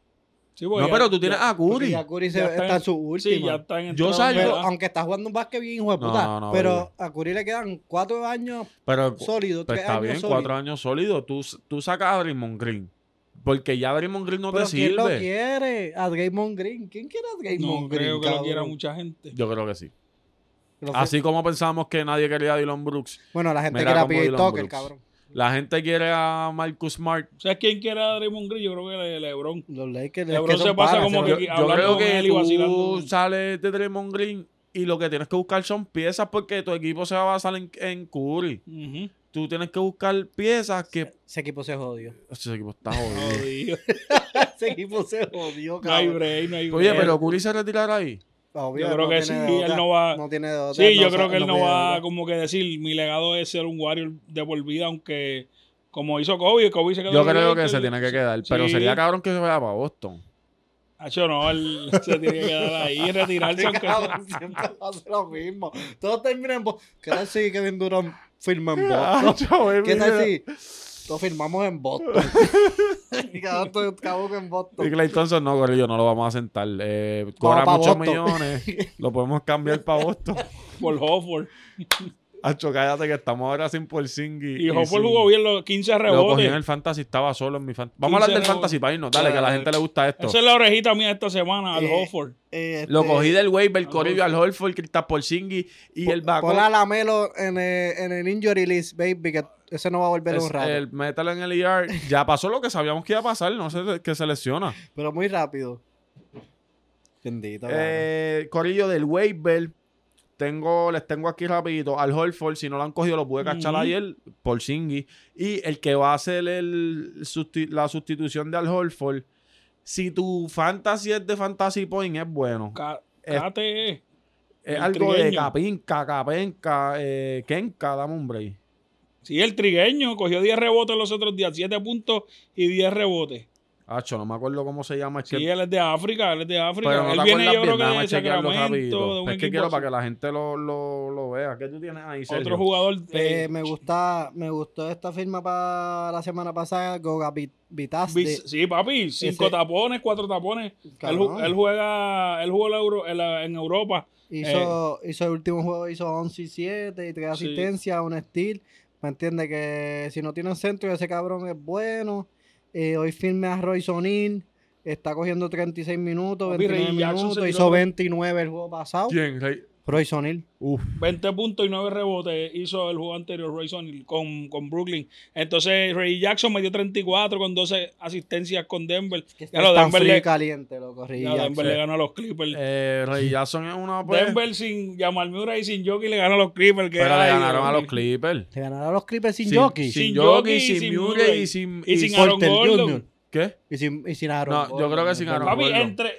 Sí, No, ya- pero tú tienes ya- a Curry. ya Curry se- ya está, en su última. Sí, ya está en Yo salgo- Pero, aunque está jugando un básquet bien, hijo de No, puta. no, no, pero a Curry le quedan cuatro años Pero sólidos, pues tres está años bien, sólidos. cuatro años sólidos. Tú, tú sacas a Draymond Green. Porque ya Draymond Green no Pero te ¿quién lo sirve. quiere? A Draymond Green. ¿Quién quiere a Draymond No Green, creo que lo cabrón? quiera mucha gente. Yo creo que sí. Lo Así como pensamos que nadie quería a Dylan Brooks, Bueno, la gente quiere a PJ Tucker, cabrón. La gente quiere a Marcus Smart. ¿Sabes quién quiere a Draymond Green? Yo creo que Le- LeBron. Los Lakers es LeBron que se pasa como se que Yo, yo hablando creo con que él y tú sales de Draymond Green y lo que tienes que buscar son piezas porque tu equipo se va a basar en, en Curry. Tú tienes que buscar piezas que... Ese equipo se jodió. Ese equipo está jodido. Jodido. Ese equipo se jodió, No hay cabrón. break, no hay break. Oye, pero Curry se retirará ahí. Obvio, Yo creo que sí, él no va- No tiene otra, Sí, yo creo que él no va como que decir, mi legado es ser un Warrior de por vida, aunque como hizo Kobe, Kobe se quedó Yo creo que se tiene que quedar. Pero Sí. sería cabrón que se vaya para Boston. Hacho, no, él se tiene que quedar ahí y retirarse aunque sea. Cabrón, siempre hace lo mismo. Todos terminan en Boston. ¿Qué tal si Kevin Durant firma en Boston? chaval, ¿Qué tal si lo firmamos en Boston? y cada uno cabrón en Y Boston. Clay Thompson no, Corillo, no lo vamos a sentar. Eh, cobra muchos Boston. millones. lo podemos cambiar para Boston. Por Hofford. Hacho, cállate que estamos ahora sin Porzingis. Y Hofford sin- jugó bien los 15 Lo cogí en rebotes. el fantasy, estaba solo en mi fantasy. Vamos a hablar 15 del rebotes. fantasy para irnos. Dale, que a la gente le gusta esto. Esa es la orejita mía esta semana, al Eh, Hofford. Eh, Lo este, cogí del waiver, Al Corillo, al Holford, Kristaps Porzingis y el Pon backup. a Lamelo en el, en el injury list, baby, que ese no va a volver es un rato. el mételo en el ER. Ya pasó lo que sabíamos que iba a pasar. No sé que se lesiona. Pero muy rápido. Bendito. Eh, Corillo del waiver. Tengo, les tengo aquí rapidito al Holford. Si no lo han cogido, lo pude cachar Ujú. ayer. Porzingis. Y el que va a hacer el, susti- la sustitución de al Holford. Si tu fantasy es de fantasy point, es bueno. Ca- es- algo de. Capinca, Capenca, eh, Kenka, dame un break. Sí, el trigueño cogió 10 rebotes los otros días, 7 puntos y 10 rebotes. Hacho, no me acuerdo cómo se llama. Es que, Sí, él es de África, él es de África. pero no él te viene, acuerdas yo creo bien, que déjame de chequearlo Sacramento, rapidito. de un Es que quiero así. para que la gente lo, lo, lo vea. ¿Qué tú tienes ahí, Sergio? Otro jugador. Eh, eh, me gusta, me gustó esta firma para la semana pasada, Goga Vit- Vitazde. Bis- Sí, papi, cinco Ese- tapones, cuatro tapones. Él, juega, él jugó en, la Euro- en, la- en Europa. Hizo, hizo el último juego, hizo 11 y 7 y 3 eh, Sí. asistencias, un steal. Me entiende que si no tiene un centro, ese cabrón es bueno. Eh, hoy firme a Royce O'Neal. Está cogiendo 36 minutos, Papi, 29 Ray Jackson se minutos. tiró Hizo dos- 29 el juego pasado. ¿Quién? Rey- Royce O'Neal. Uf. 20 puntos y 9 rebotes hizo el juego anterior, Royce O'Neal, con, con Brooklyn. Entonces, Ray Jackson metió 34 con 12 asistencias con Denver. Ya lo Denver frío y le, caliente, loco. Ray ya. Denver le ganó a los Clippers. Eh, Ray Jackson es una. pues, Denver sin Jamal Murray y sin Jockey le ganó a los Clippers. Que pero le ganaron a los. Clippers. Se ganaron los Clippers sin, Sin- jockey. Sin Sin Jockey, sin sin Murray y sin. Y sin Aaron Gordon. ¿Qué? Y sin, y sin Aaron No, yo Gordon, creo que sin. Aaron Papi, Gordon. entre,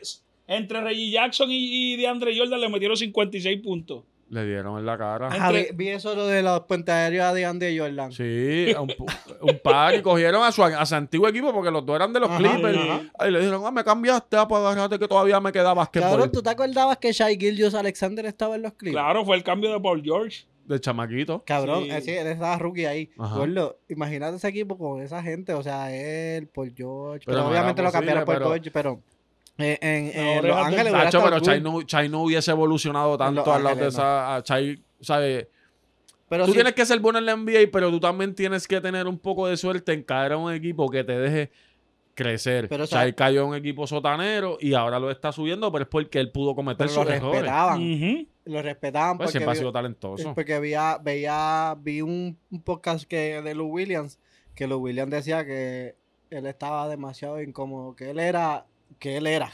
entre Reggie Jackson y, y DeAndre Jordan le metieron 56 puntos. Le dieron en la cara. Ajá, vi, Entre- vi eso lo de los puentes aéreos de Andy Jordan. Sí, un, par y cogieron a su, a su antiguo equipo porque los dos eran de los Ajá, Clippers. ajá. Y le dijeron, ah, me cambiaste, ah, pues agárrate que todavía me queda basquetbol. Cabrón, ¿tú te acordabas que Shai Gilgeous Alexander estaba en los Clippers? Claro, fue el cambio de Paul George. De chamaquito. Cabrón, Sí. eh, sí, él estaba rookie ahí. Ajá. Gordo, imagínate ese equipo con esa gente, o sea, él, Paul George, Pero pero, obviamente lo cambiaron por posible, George, pero eh, en, en Ahora Los Ángeles pero cool. Chai no, Chai no hubiese evolucionado tanto al lado de esa. a Chai, ¿sabes? Pero tú sí, tienes que ser bueno en la NBA, pero tú también tienes que tener un poco de suerte en caer a un equipo que te deje crecer. Pero, o sea- Chai cayó en un equipo sotanero y ahora lo está subiendo, pero es porque él pudo cometer pero lo sus errores. respetaban, Ujú. lo respetaban Pues porque, siempre ha sido talentoso. porque veía, veía, vi un, un podcast que de Lou Williams, que Lou Williams decía que él estaba demasiado incómodo, que él era, que él era.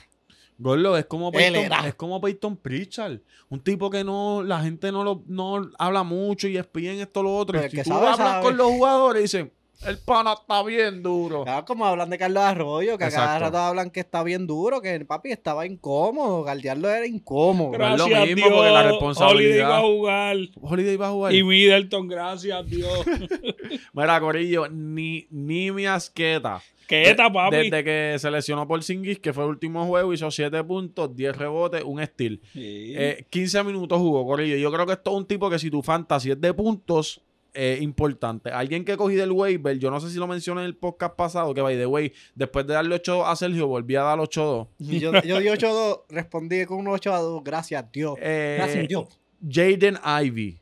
Gordo, es como Peyton, es como Peyton Pritchard. Un tipo que no, la gente no lo no habla mucho y espían esto lo otro. Pero Y el si que tú sabe, hablas sabe. con los jugadores y dicen, el pana está bien duro. Claro, como hablan de Carlos Arroyo, que a cada Exacto. rato hablan que está bien duro, que el papi estaba incómodo, guardiarlo era incómodo. Pero- es lo Gracias mismo, porque la Dios. responsabilidad- Holiday va a jugar. Holiday va a jugar. Y Middleton, gracias Dios. Mira, Corillo, ni, ni mi asqueta. ¿Qué eta, papi? Desde que se lesionó por Singis, que fue el último juego, hizo 7 puntos, 10 rebotes, un steal. Sí. Eh, 15 minutos jugó, Corillo. Yo creo que esto es un tipo que si tu fantasy es de puntos, es importante. Alguien que cogí del waiver, yo no sé si lo mencioné en el podcast pasado, que by the way, después de darle 8 a Sergio, volví a dar 8-2. Y Yo, yo di 8-2, respondí con un 8-2, gracias Dios. Eh, Gracias Dios. Jaden Ivy.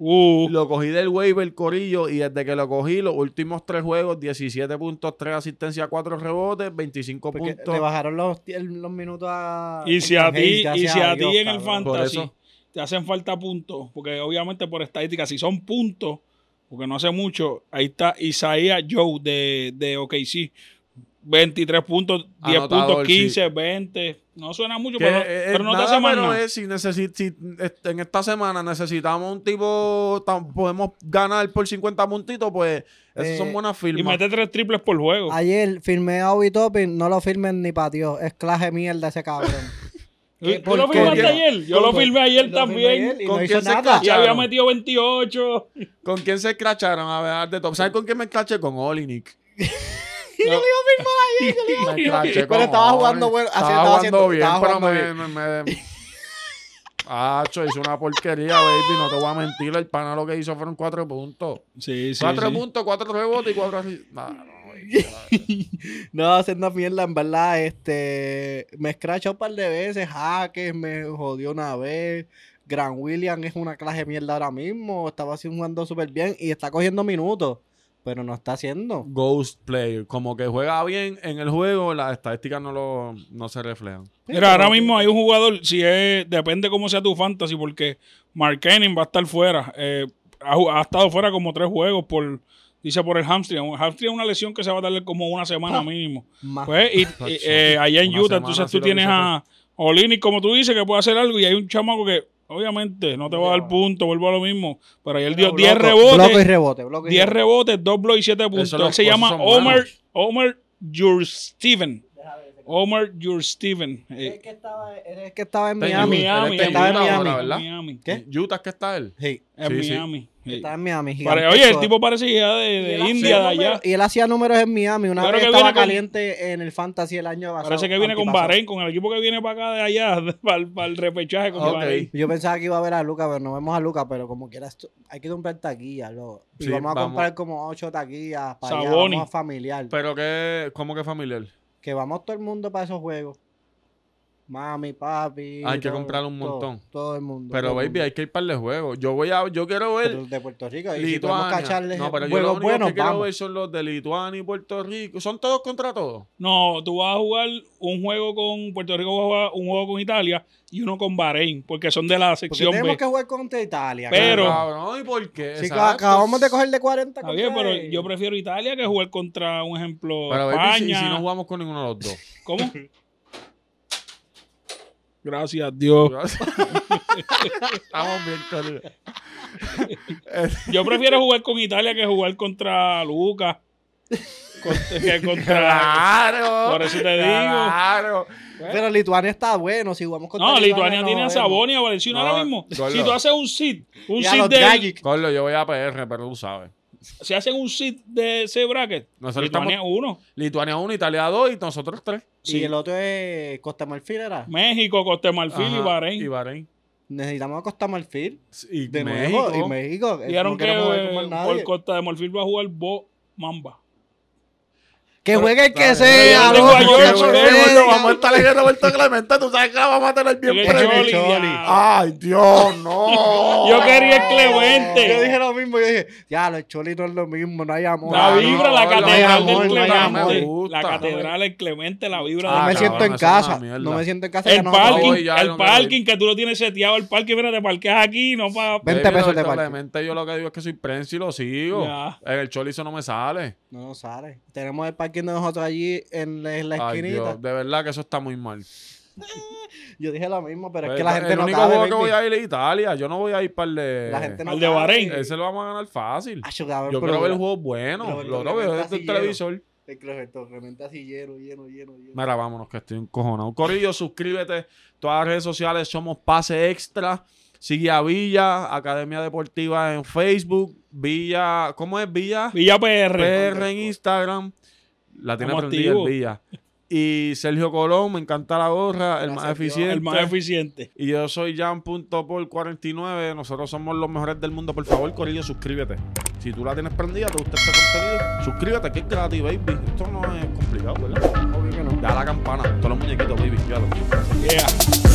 Uh, Lo cogí del waiver, Corillo, y desde que lo cogí, los últimos tres juegos, 17 puntos, 3 asistencias, 4 rebotes, 25 Porque puntos. le bajaron los, los minutos a. y si a ti, y si a ti en el fantasy. Te hacen falta puntos, porque obviamente por estadística, si son puntos, porque no hace mucho, ahí está Isaiah Joe de, de OKC. 23 puntos, 10 Anotador, puntos, sí. 15, 20. No suena mucho, Que, pero, eh, pero no te hace más menos nada. es si, necesi- si, en esta semana necesitamos un tipo, tam- podemos ganar por 50 puntitos, pues esas Eh, son buenas Y firmas. mete tres triples por juego. Ayer firmé a Obi Toppin, no lo firmen ni para Dios. Es clase mierda ese cabrón. ¿Tú ¿Por lo qué? firmaste ¿Con ayer? Yo lo firmé ayer firmé también. ayer y ¿Con no quién se nada. Y había metido 28. ¿Con quién se escracharon? A ver, de top. ¿Sabes con quién me escraché? Con Olinik. No. Me escraché con Pero estaba jugando bueno, así Estaba estaba jugando haciendo- bien, estaba pero jugando me... me, me- Acho, hizo una porquería, baby. No te voy a mentir. El pana lo que hizo fueron cuatro puntos. Sí, sí. cuatro sí. puntos, cuatro rebotes y cuatro... así- Nah, no. No, haciendo mierda, en verdad, este, me escrachó un par de veces, Jaques me jodió una vez, Gran William es una clase de mierda ahora mismo, estaba así jugando súper bien y está cogiendo minutos, pero no está haciendo. Ghost player. Como que juega bien en el juego, las estadísticas no, lo, no se reflejan. Mira, ahora mismo hay un jugador, si es, depende cómo sea tu fantasy, porque Mark Cannon va a estar fuera. Eh, ha estado fuera como tres juegos por, dice por el hamstring. El hamstring es una lesión que se va a darle como una semana Ah. mínimo. Más. Pues, y, y, eh, allá en Una Utah, entonces tú lo tienes a Olinic, como tú dices, que puede hacer algo, y hay un chamaco que, obviamente, no te va a dar punto, vuelvo a lo mismo, pero ahí él dio 10 Bloco- rebotes. Bloco y rebote, bloco y 10 rebote. rebotes, 2 bloques y 7 puntos. Él se llama son Omar, buenos. Omar Steven. Omar Steven. Es el que estaba, es el que estaba en Miami. Miami, el que en estaba en Utah Miami. ¿verdad? Miami. ¿Qué? ¿Utah que está él? Sí, En Sí. Miami. sí. estaba en Miami. Gigantesco. oye, el tipo parece ya de, de India, de allá. Y él hacía números en Miami. Una creo vez que estaba con- caliente en el Fantasy el año pasado. Parece que viene con. Bahrein, con el equipo que viene para acá de allá, para, el repechaje con Ok. Bahrein. Yo pensaba que iba a ver a Luca, pero no vemos a Luca, pero como quiera, hay que comprar taquillas, loco. Y vamos a vamos. comprar como ocho taquillas para allá, vamos a familiar. Pero que, ¿cómo que familiar? Que vamos todo el mundo para esos juegos. Mami, papi. Hay que todo- comprar un montón. Todo, el mundo. Pero, baby, mundo. hay que ir para el juego. Yo voy a, yo quiero ver Pero de Puerto Rico. Y si podemos no, pero yo lo único buenos, que quiero ver son los de Lituania y Puerto Rico. ¿Son todos contra todos? No, tú vas a jugar un juego con Puerto Rico, vas a jugar un juego con Italia y uno con Bahrein, porque son de la Porque sección tenemos B. que jugar contra Italia. Pero- Cabrón, ¿y por qué? Si Exacto. acabamos de coger de 40 Está bien, contra pero yo prefiero Italia que jugar contra un ejemplo Pero, baby, si, España. si no jugamos con ninguno de los dos. ¿Cómo? Gracias, Dios. Estamos bien. Yo prefiero jugar con Italia que jugar contra Lucas. Contra- que contra. Claro. Por eso te digo. Claro. Pero Lituania está bueno. Si jugamos contra No, Lituania no tiene a jodemos. Saboni y a Valenciuno No, ahora mismo. Si tú haces un sit, un sit los de. Carlos, yo voy a PR, pero tú sabes. Si hacen un sit de ese bracket, Nosotros Lituania estamos- uno. Lituania 1, Italia 2 y nosotros 3. Y el otro es Costa Marfil, ¿era? México, Costa de Marfil y Bahrein. Y Bahrein. Necesitamos a Costa Marfil. Y De México. nuevo. Y México. Dijeron no que eh, más nadie. por Costa de Marfil va a jugar Bo Mamba. Que juegue el que sea. vamos a estar en el Roberto Clemente. Tú sabes que la vamos a tener bien El premio. Choli, Choli. Ay, Dios, no. Yo quería el Clemente. Yo dije lo mismo. Yo dije, ya, los cholis no es lo mismo. No hay amor. La no, vibra, la no, catedral no, del Clemente. La catedral del Clemente, la vibra Ah, No me siento en eso casa. No me siento en casa. El parking, el parking que tú lo tienes seteado, el parking, mira, te parqueas aquí, no para... 20 Baby, pesos de parking. Clemente, yo lo que digo es que soy prensa y lo sigo. En el cholizo no me sale. No, no sale. Tenemos el parking de nosotros allí en la, en la Ay, esquinita. Dios, de verdad que eso está muy mal. Yo dije lo mismo, pero es Pues, que la gente el no único cabe, juego que voy a ir es Italia. Yo no voy a ir para el de... La gente no Al de. Bahrein. Ese lo vamos a ganar fácil. Acho, cabrón, Yo quiero ver juegos buenos. Lo otro veo desde el televisor. El Roberto Clemente así lleno, lleno, lleno, lleno. Mira, vámonos, que estoy encojonado. Corillo, suscríbete. Todas las redes sociales somos Pase Extra. Sigue a Villa, Academia Deportiva en Facebook. Villa, ¿cómo es Villa? Villa PR. PR en Instagram. La tiene Estamos prendida el. Villa. Y Sergio Colón, me encanta la gorra, el más Gracias, eficiente. El más eficiente. Y yo soy Jan.por49. Nosotros somos los mejores del mundo. Por favor, Corillo, suscríbete. Si tú la tienes prendida, te gusta este contenido, suscríbete, que es gratis, baby. Esto no es complicado, ¿verdad? Obvio que no. Da la campana. Todos los muñequitos, baby. Yeah.